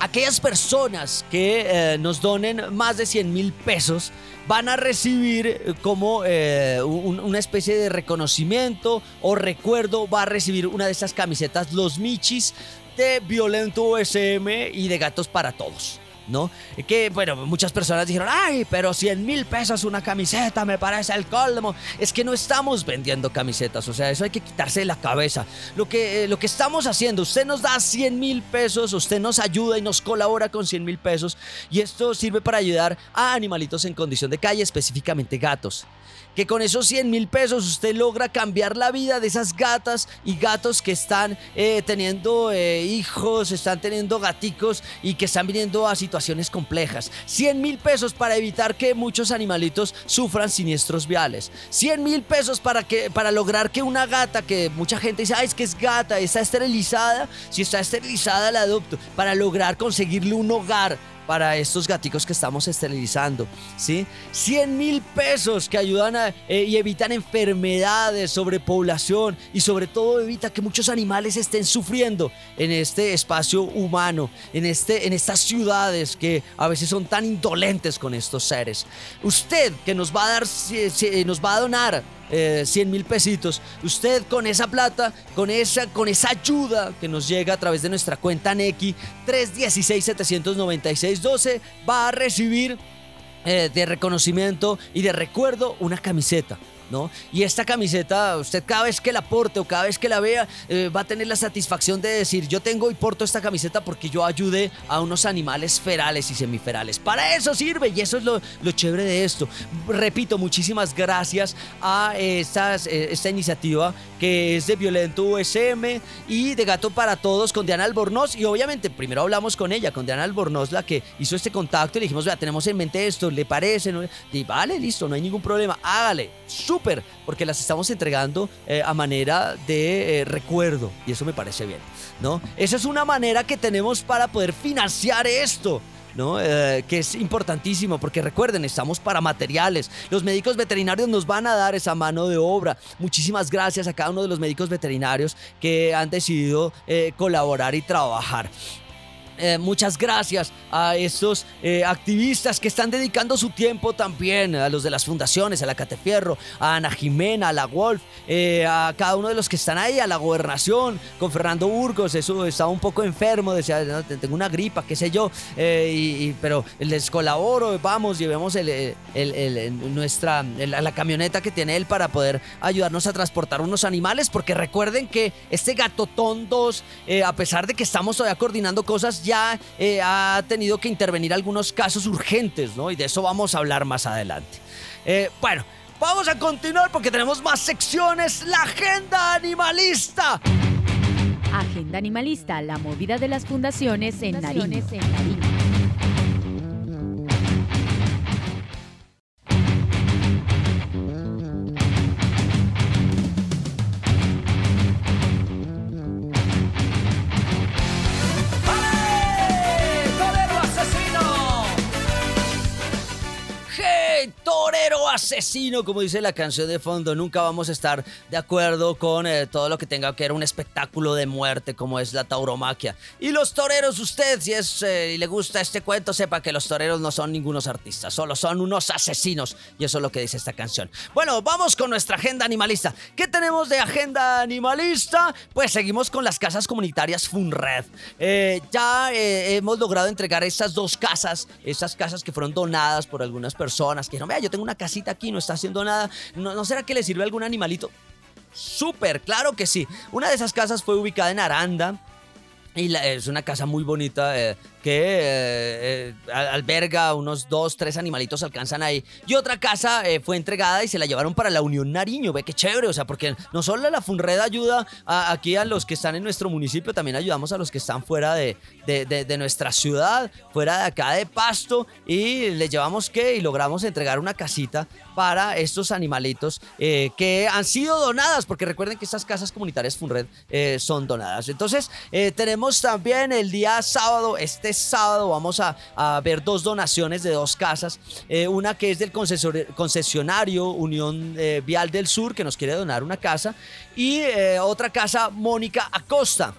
aquellas personas que eh, nos donen más de 100 mil pesos van a recibir eh, como una especie de reconocimiento o recuerdo, va a recibir una de estas camisetas, los Michis, de Violento USM y de Gatos para Todos. ¿No? Que, bueno, muchas personas dijeron, ay, pero 100 mil pesos una camiseta, me parece el colmo. Es que no estamos vendiendo camisetas, o sea, eso hay que quitarse de la cabeza. Lo que, eh, lo que estamos haciendo, usted nos da 100 mil pesos, usted nos ayuda y nos colabora con 100 mil pesos, y esto sirve para ayudar a animalitos en condición de calle, específicamente gatos que con esos 100 mil pesos usted logra cambiar la vida de esas gatas y gatos que están eh, teniendo eh, hijos, están teniendo gaticos y que están viniendo a situaciones complejas. 100 mil pesos para evitar que muchos animalitos sufran siniestros viales. 100 mil pesos para, que, para lograr que una gata, que mucha gente dice, ay, es que es gata, está esterilizada, si está esterilizada la adopto, para lograr conseguirle un hogar para estos gaticos que estamos esterilizando, ¿sí? 100 mil pesos que ayudan a, eh, y evitan enfermedades, sobrepoblación y sobre todo evita que muchos animales estén sufriendo en este espacio humano, en, este, en estas ciudades que a veces son tan indolentes con estos seres. Usted que nos va a dar, nos va a donar 100 eh, mil pesitos. Usted con esa plata, con esa, con esa ayuda que nos llega a través de nuestra cuenta Neki 316-796-12 va a recibir eh, de reconocimiento y de recuerdo una camiseta ¿no? Y esta camiseta, usted cada vez que la porte o cada vez que la vea, eh, va a tener la satisfacción de decir, yo tengo y porto esta camiseta porque yo ayudé a unos animales ferales y semiferales. Para eso sirve y eso es lo, chévere de esto. Repito, muchísimas gracias a eh, esta iniciativa es de Violento USM y de Gato para Todos con Diana Albornoz. Y obviamente, primero hablamos con ella, con Diana Albornoz, la que hizo este contacto y le dijimos, vea, tenemos en mente esto, ¿le parece? ¿No? Y vale, listo, no hay ningún problema, hágale, súper, porque las estamos entregando eh, a manera de eh, recuerdo y eso me parece bien, ¿no? Esa es una manera que tenemos para poder financiar esto. Eh, que es importantísimo porque recuerden, estamos para materiales. Los médicos veterinarios nos van a dar esa mano de obra. Muchísimas gracias a cada uno de los médicos veterinarios que han decidido colaborar y trabajar. Eh, muchas gracias a estos eh, activistas que están dedicando su tiempo también, a los de las fundaciones, a la Catefierro, a Ana Jimena, a la Wolf, eh, a cada uno de los que están ahí, a la gobernación, con Fernando Burgos, eso estaba un poco enfermo, decía, tengo una gripa, qué sé yo, y, pero les colaboro, vamos, llevemos el, nuestra, la camioneta que tiene él para poder ayudarnos a transportar unos animales, porque recuerden que este Gatotón 2, a pesar de que estamos todavía coordinando cosas, ya eh, ha tenido que intervenir algunos casos urgentes, ¿no? Y de eso vamos a hablar más adelante. Eh, bueno, vamos a continuar porque tenemos más secciones. La agenda animalista. Agenda animalista, la movida de las fundaciones en Nariño. Asesino, como dice la canción de fondo. Nunca vamos a estar de acuerdo con eh, todo lo que tenga que ver un espectáculo de muerte como es la tauromaquia. Y los toreros, usted, si es eh, le gusta este cuento, sepa que los toreros no son ningunos artistas, solo son unos asesinos. Y eso es lo que dice esta canción. Bueno, vamos con nuestra agenda animalista. ¿Qué tenemos de agenda animalista? Pues seguimos con las casas comunitarias Funred. Eh, ya hemos logrado entregar estas dos casas, estas casas que fueron donadas por algunas personas que no vea, yo tengo una casita aquí, no está haciendo nada. ¿No, será que le sirve algún animalito? Súper, claro que sí. Una de esas casas fue ubicada en Aranda. Y es una casa muy bonita, eh, que eh, eh, alberga unos dos, tres animalitos alcanzan ahí. Y otra casa fue entregada y se la llevaron para la Unión Nariño. Ve qué chévere, o sea, porque no solo la Funred ayuda aquí a los que están en nuestro municipio, también ayudamos a los que están fuera de, de, nuestra ciudad, fuera de acá de Pasto, y les llevamos que y logramos entregar una casita para estos animalitos que han sido donadas, porque recuerden que estas casas comunitarias Funred son donadas. Entonces, tenemos también el día sábado, este sábado vamos a, ver dos donaciones de dos casas. Eh, una que es del concesionario Unión eh, Vial del Sur, que nos quiere donar una casa. Y eh, otra casa, Mónica Acosta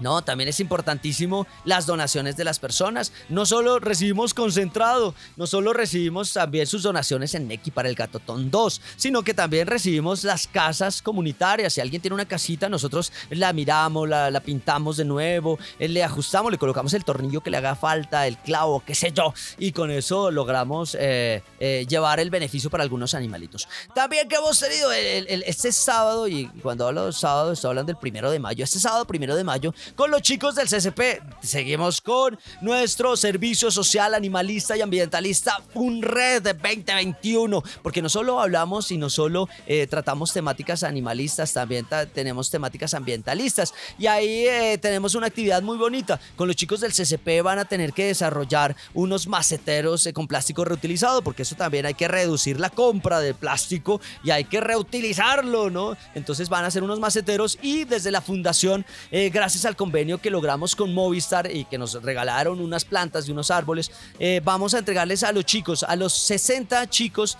no, también es importantísimo las donaciones de las personas. No solo recibimos concentrado, no solo recibimos también sus donaciones en Neki para el Gatotón 2, sino que también recibimos las casas comunitarias. Si alguien tiene una casita, nosotros la miramos, la, pintamos de nuevo, eh, le ajustamos, le colocamos el tornillo que le haga falta, el clavo, qué sé yo, y con eso logramos eh, eh, llevar el beneficio para algunos animalitos. También que hemos tenido este sábado, y cuando hablo de sábado, estoy hablando del primero de mayo, este sábado primero de mayo con los chicos del CCP. Seguimos con nuestro servicio social, animalista y ambientalista FUNRED 2021, porque no solo hablamos y no solo eh, tratamos temáticas animalistas, también tenemos temáticas ambientalistas. Y ahí eh, tenemos una actividad muy bonita. Con los chicos del CCP van a tener que desarrollar unos maceteros eh, con plástico reutilizado, porque eso también hay que reducir la compra de plástico y hay que reutilizarlo, ¿no? Entonces van a hacer unos maceteros y desde la fundación, gracias al convenio que logramos con Movistar y que nos regalaron unas plantas y unos árboles, eh, vamos a entregarles a los chicos, a los 60 chicos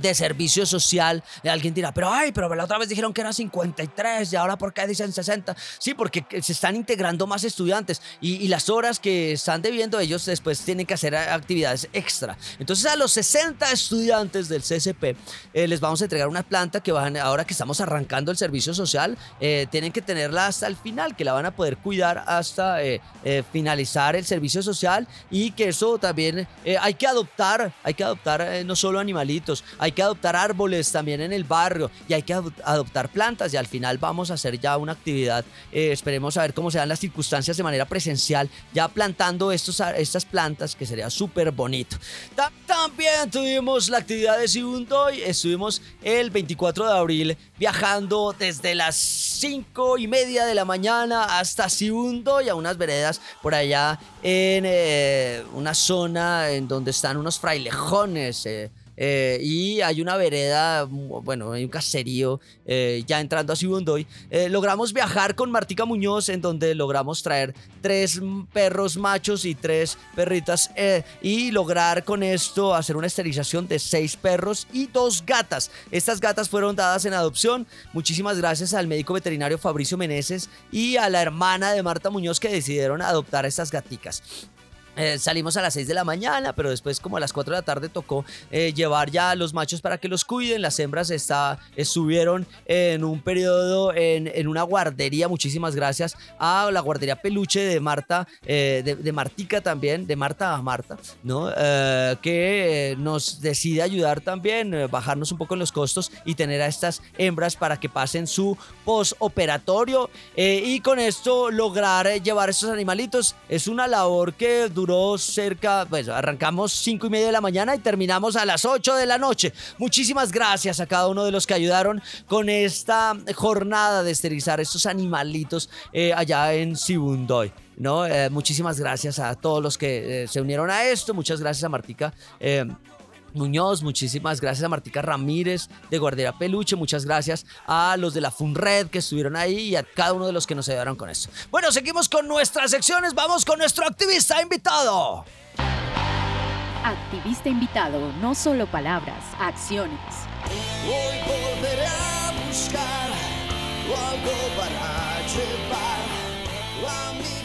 de servicio social. Alguien dirá, pero ay, pero la otra vez dijeron que eran 53 y ahora ¿por qué dicen 60? Sí, porque se están integrando más estudiantes y, las horas que están debiendo ellos después tienen que hacer actividades extra. Entonces a los 60 estudiantes del CSP eh, les vamos a entregar una planta que van, ahora que estamos arrancando el servicio social, eh, tienen que tenerla hasta el final, que la van a poder cuidar hasta eh, finalizar el servicio social y que eso también hay que adoptar, hay que adoptar no solo animalitos, hay que adoptar árboles también en el barrio y hay que adoptar plantas y al final vamos a hacer ya una actividad, eh, esperemos a ver cómo se dan las circunstancias de manera presencial, ya plantando estos, estas plantas que sería súper bonito. también tuvimos la actividad de Sibundoy, estuvimos el 24 de abril viajando desde las 5 y media de la mañana hasta Sibundoy a unas veredas por allá en eh, una zona en donde están unos frailejones. Eh, eh, y hay una vereda, bueno, hay un caserío eh, ya entrando a Sibundoy. Eh, logramos viajar con Martica Muñoz en donde logramos traer tres perros machos y tres perritas y lograr con esto hacer una esterilización de seis perros y dos gatas. Estas gatas fueron dadas en adopción. Muchísimas gracias al médico veterinario Fabricio Meneses y a la hermana de Marta Muñoz que decidieron adoptar estas gaticas. Eh, salimos a las 6 de la mañana, pero después como a las 4 de la tarde tocó eh, llevar ya a los machos para que los cuiden. Las hembras está, estuvieron en un periodo en, una guardería. Muchísimas gracias a la guardería Peluche de Marta, eh, de, Martica también, de Marta a Marta, ¿no? que nos decide ayudar también, bajarnos un poco en los costos y tener a estas hembras para que pasen su postoperatorio y con esto lograr llevar estos animalitos. Es una labor que dura duró cerca, pues arrancamos 5 y media de la mañana y terminamos a las 8 de la noche. Muchísimas gracias a cada uno de los que ayudaron con esta jornada de esterilizar estos animalitos eh, allá en Sibundoy. ¿no? Eh, muchísimas gracias a todos los que eh, se unieron a esto. Muchas gracias a Martica. Muñoz, muchísimas gracias a Martica Ramírez de Guardería Peluche, muchas gracias a los de la FUNRED que estuvieron ahí y a cada uno de los que nos ayudaron con eso. Bueno, seguimos con nuestras secciones, vamos con nuestro activista invitado. Activista invitado, no solo palabras, acciones. Hoy volveré a buscar algo para llevar a mi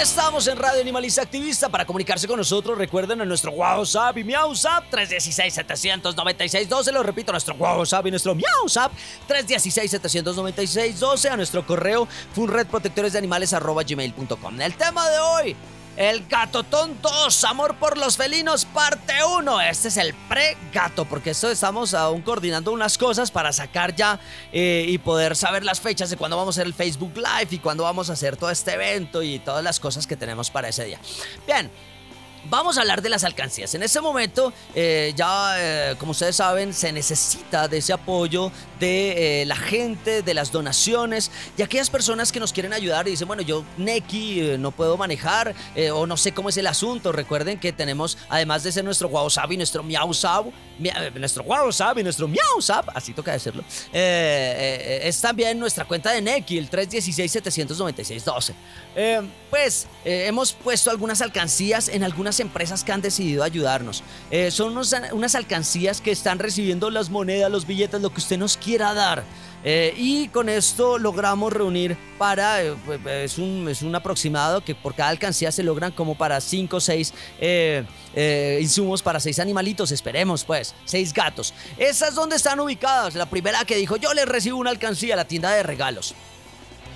Estamos en Radio Animalista Activista. Para comunicarse con nosotros, recuerden en nuestro WhatsApp y MiauSap 316-796-12. Lo repito, nuestro WhatsApp y nuestro MiauSap 316-796-12. A nuestro correo funredprotectoresdeanimales.gmail.com. El tema de hoy el Gato Tontos, Amor por los Felinos, parte 1. Este es el pre-gato, porque esto estamos aún coordinando unas cosas para sacar ya eh, y poder saber las fechas de cuándo vamos a hacer el Facebook Live y cuándo vamos a hacer todo este evento y todas las cosas que tenemos para ese día. Bien, Vamos a hablar de las alcancías. En este momento, eh, ya eh, como ustedes saben, se necesita de ese apoyo de eh, la gente, de las donaciones y aquellas personas que nos quieren ayudar y dicen, bueno, yo Neki no puedo manejar o no sé cómo es el asunto. Recuerden que tenemos, además de ser nuestro WhatsApp y nuestro MiauSab, nuestro WhatsApp y nuestro MiauSab, así toca decirlo, es también nuestra cuenta de Neki, el 316-796-12. pues hemos puesto algunas alcancías en algunas empresas que han decidido ayudarnos. Eh, son unas alcancías que están recibiendo las monedas, los billetes, lo que usted nos quiera dar. Eh, y con esto logramos reunir para, eh, pues, es, un, es, un, aproximado que por cada alcancía se logran como para 5 o 6 insumos para 6 animalitos, esperemos pues, 6 gatos. Esas donde están ubicadas, la primera que dijo yo les recibo una alcancía, la tienda de regalos.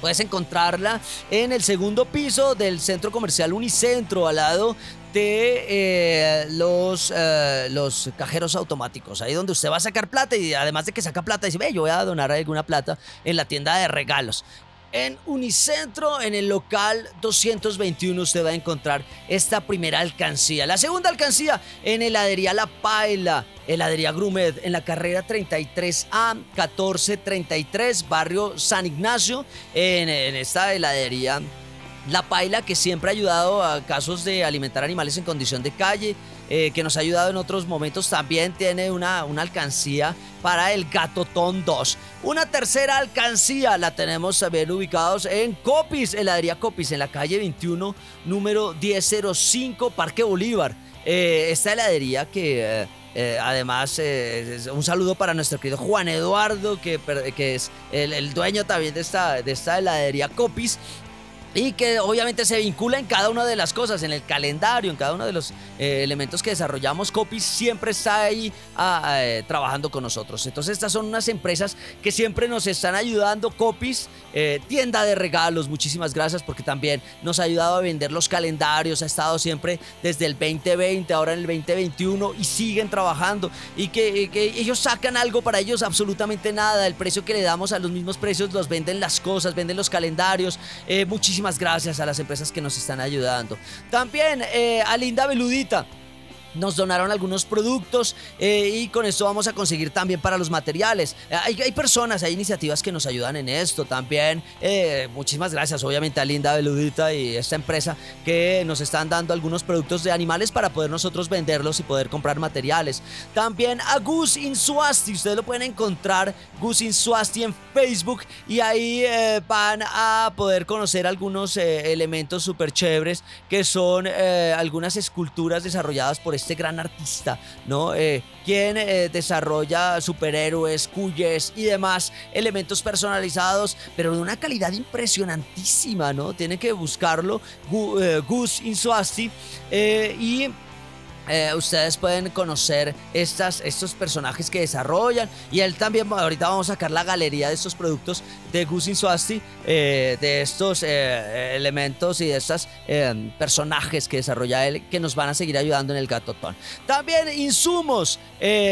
Puedes encontrarla en el segundo piso del centro comercial Unicentro, al lado de eh, los, eh, los cajeros automáticos, ahí donde usted va a sacar plata y además de que saca plata, dice, ve, yo voy a donar alguna plata en la tienda de regalos. En Unicentro, en el local 221, usted va a encontrar esta primera alcancía. La segunda alcancía en heladería La Paila, heladería Grumet, en la carrera 33A 1433, barrio San Ignacio, en, en esta heladería la Paila, que siempre ha ayudado a casos de alimentar animales en condición de calle, eh, que nos ha ayudado en otros momentos, también tiene una, una alcancía para el Gatotón 2. Una tercera alcancía la tenemos también ubicados en Copis, heladería Copis, en la calle 21, número 1005, Parque Bolívar. Eh, esta heladería que... Eh, además, un saludo para nuestro querido Juan Eduardo, que, que es el, el, dueño también de esta, de esta heladería Copis, y que obviamente se vincula en cada una de las cosas, en el calendario, en cada uno de los eh, elementos que desarrollamos. Copies siempre está ahí ah, eh, trabajando con nosotros. Entonces estas son unas empresas que siempre nos están ayudando. Copies, eh, tienda de regalos, muchísimas gracias porque también nos ha ayudado a vender los calendarios, ha estado siempre desde el 2020, ahora en el 2021 y siguen trabajando y que, que ellos sacan algo para ellos absolutamente nada. El precio que le damos a los mismos precios los venden las cosas, venden los calendarios. muchísimas gracias a las empresas que nos están ayudando. También eh, a Linda Beludita nos donaron algunos productos eh, y con esto vamos a conseguir también para los materiales. Eh, hay, personas, hay iniciativas que nos ayudan en esto también. Eh, muchísimas gracias, obviamente, a Linda Beludita y esta empresa que nos están dando algunos productos de animales para poder nosotros venderlos y poder comprar materiales. También a Gus Insuasti, ustedes lo pueden encontrar, Gus Insuasti en Facebook y ahí van a poder conocer algunos elementos súper chéveres que son algunas esculturas desarrolladas por este gran artista, ¿no? Eh, quien eh, desarrolla superhéroes, cuyes y demás elementos personalizados, pero de una calidad impresionantísima, ¿no? Tienen que buscarlo, eh, Gus Insuasti, y eh, ustedes pueden conocer estas, estos personajes que desarrollan. Y él también, ahorita vamos a sacar la galería de estos productos de Gus Swasti, eh, de estos eh, elementos y de estos personajes que desarrolla él, que nos van a seguir ayudando en el gatotón. También insumos,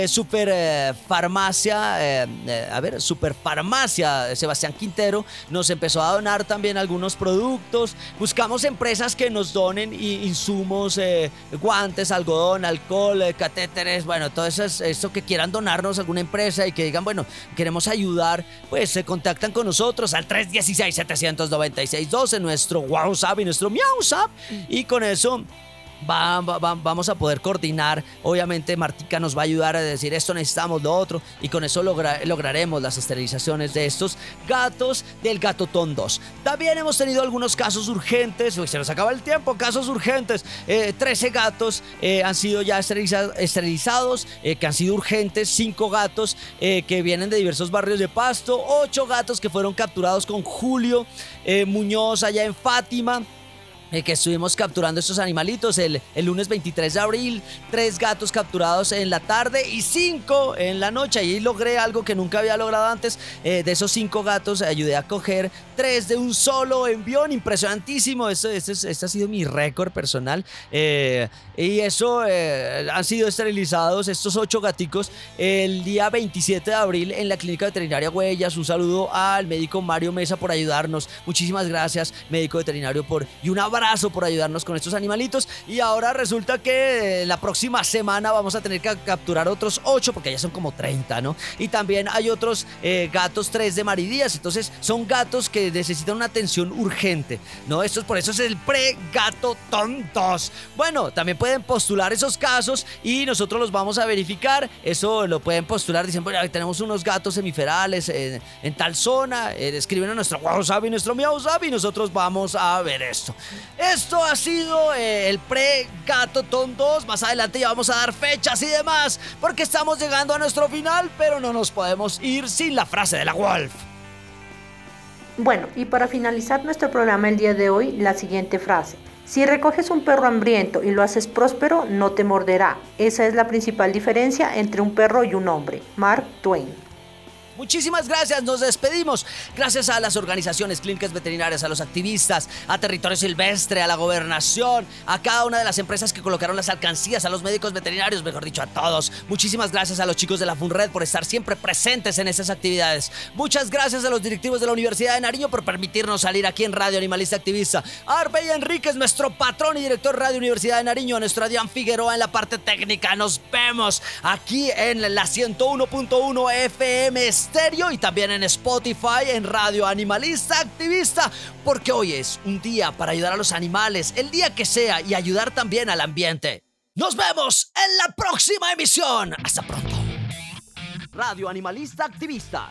super farmacia, a ver, super farmacia, Sebastián Quintero nos empezó a donar también algunos productos. Buscamos empresas que nos donen insumos, guantes, algodón alcohol, eh, catéteres, bueno, todo eso, esto que quieran donarnos a alguna empresa y que digan, bueno, queremos ayudar, pues se contactan con nosotros al 316-796-12, nuestro WhatsApp y nuestro MiauSap. Y con eso vamos a poder coordinar. Obviamente Martica nos va a ayudar a decir esto necesitamos lo otro y con eso lograremos las esterilizaciones de estos gatos del Gatotón 2. También hemos tenido algunos casos urgentes, se nos acaba el tiempo, casos urgentes. 13 eh, gatos eh, han sido ya esterilizados, eh, que han sido urgentes, 5 gatos que vienen de diversos barrios de Pasto, 8 gatos que fueron capturados con Julio Muñoz allá en Fátima. Eh, que estuvimos capturando estos animalitos el, el, lunes 23 de abril, tres gatos capturados en la tarde y cinco en la noche. Ahí logré algo que nunca había logrado antes. Eh, de esos cinco gatos ayudé a coger tres de un solo envión, impresionantísimo. Esto, este, ha sido mi récord personal. Eh, y eso han sido esterilizados estos ocho gaticos el día 27 de abril en la clínica veterinaria Huellas. Un saludo al médico Mario Mesa por ayudarnos. Muchísimas gracias, médico veterinario, por y un abrazo por ayudarnos con estos animalitos. Y ahora resulta que la próxima semana vamos a tener que capturar otros 8 porque ya son como 30, ¿no? Y también hay otros eh, gatos 3 de maridías. Entonces son gatos que necesitan una atención urgente, ¿no? Esto es por eso es el pre-gato tontos. Bueno, también pueden postular esos casos y nosotros los vamos a verificar. Eso lo pueden postular. Dicen, bueno, tenemos unos gatos hemiferales en, tal zona. Eh, escriben a nuestro WhatsApp y nuestro WhatsApp y nosotros vamos a ver esto. Esto ha sido eh, el pre-Gato Ton 2. Más adelante ya vamos a dar fechas y demás, porque estamos llegando a nuestro final, pero no nos podemos ir sin la frase de la Wolf. Bueno, y para finalizar nuestro programa el día de hoy, la siguiente frase. Si recoges un perro hambriento y lo haces próspero, no te morderá. Esa es la principal diferencia entre un perro y un hombre. Mark Twain. Muchísimas gracias, nos despedimos. Gracias a las organizaciones clínicas veterinarias, a los activistas, a Territorio Silvestre, a la gobernación, a cada una de las empresas que colocaron las alcancías, a los médicos veterinarios, mejor dicho, a todos. Muchísimas gracias a los chicos de la FUNRED por estar siempre presentes en estas actividades. Muchas gracias a los directivos de la Universidad de Nariño por permitirnos salir aquí en Radio Animalista Activista. A Arbey Enríquez, nuestro patrón y director Radio Universidad de Nariño, a nuestro Adrián Figueroa en la parte técnica. Nos vemos aquí en la 101.1 FM y también en Spotify, en Radio Animalista Activista, porque hoy es un día para ayudar a los animales, el día que sea, y ayudar también al ambiente. Nos vemos en la próxima emisión. Hasta pronto. Radio Animalista Activista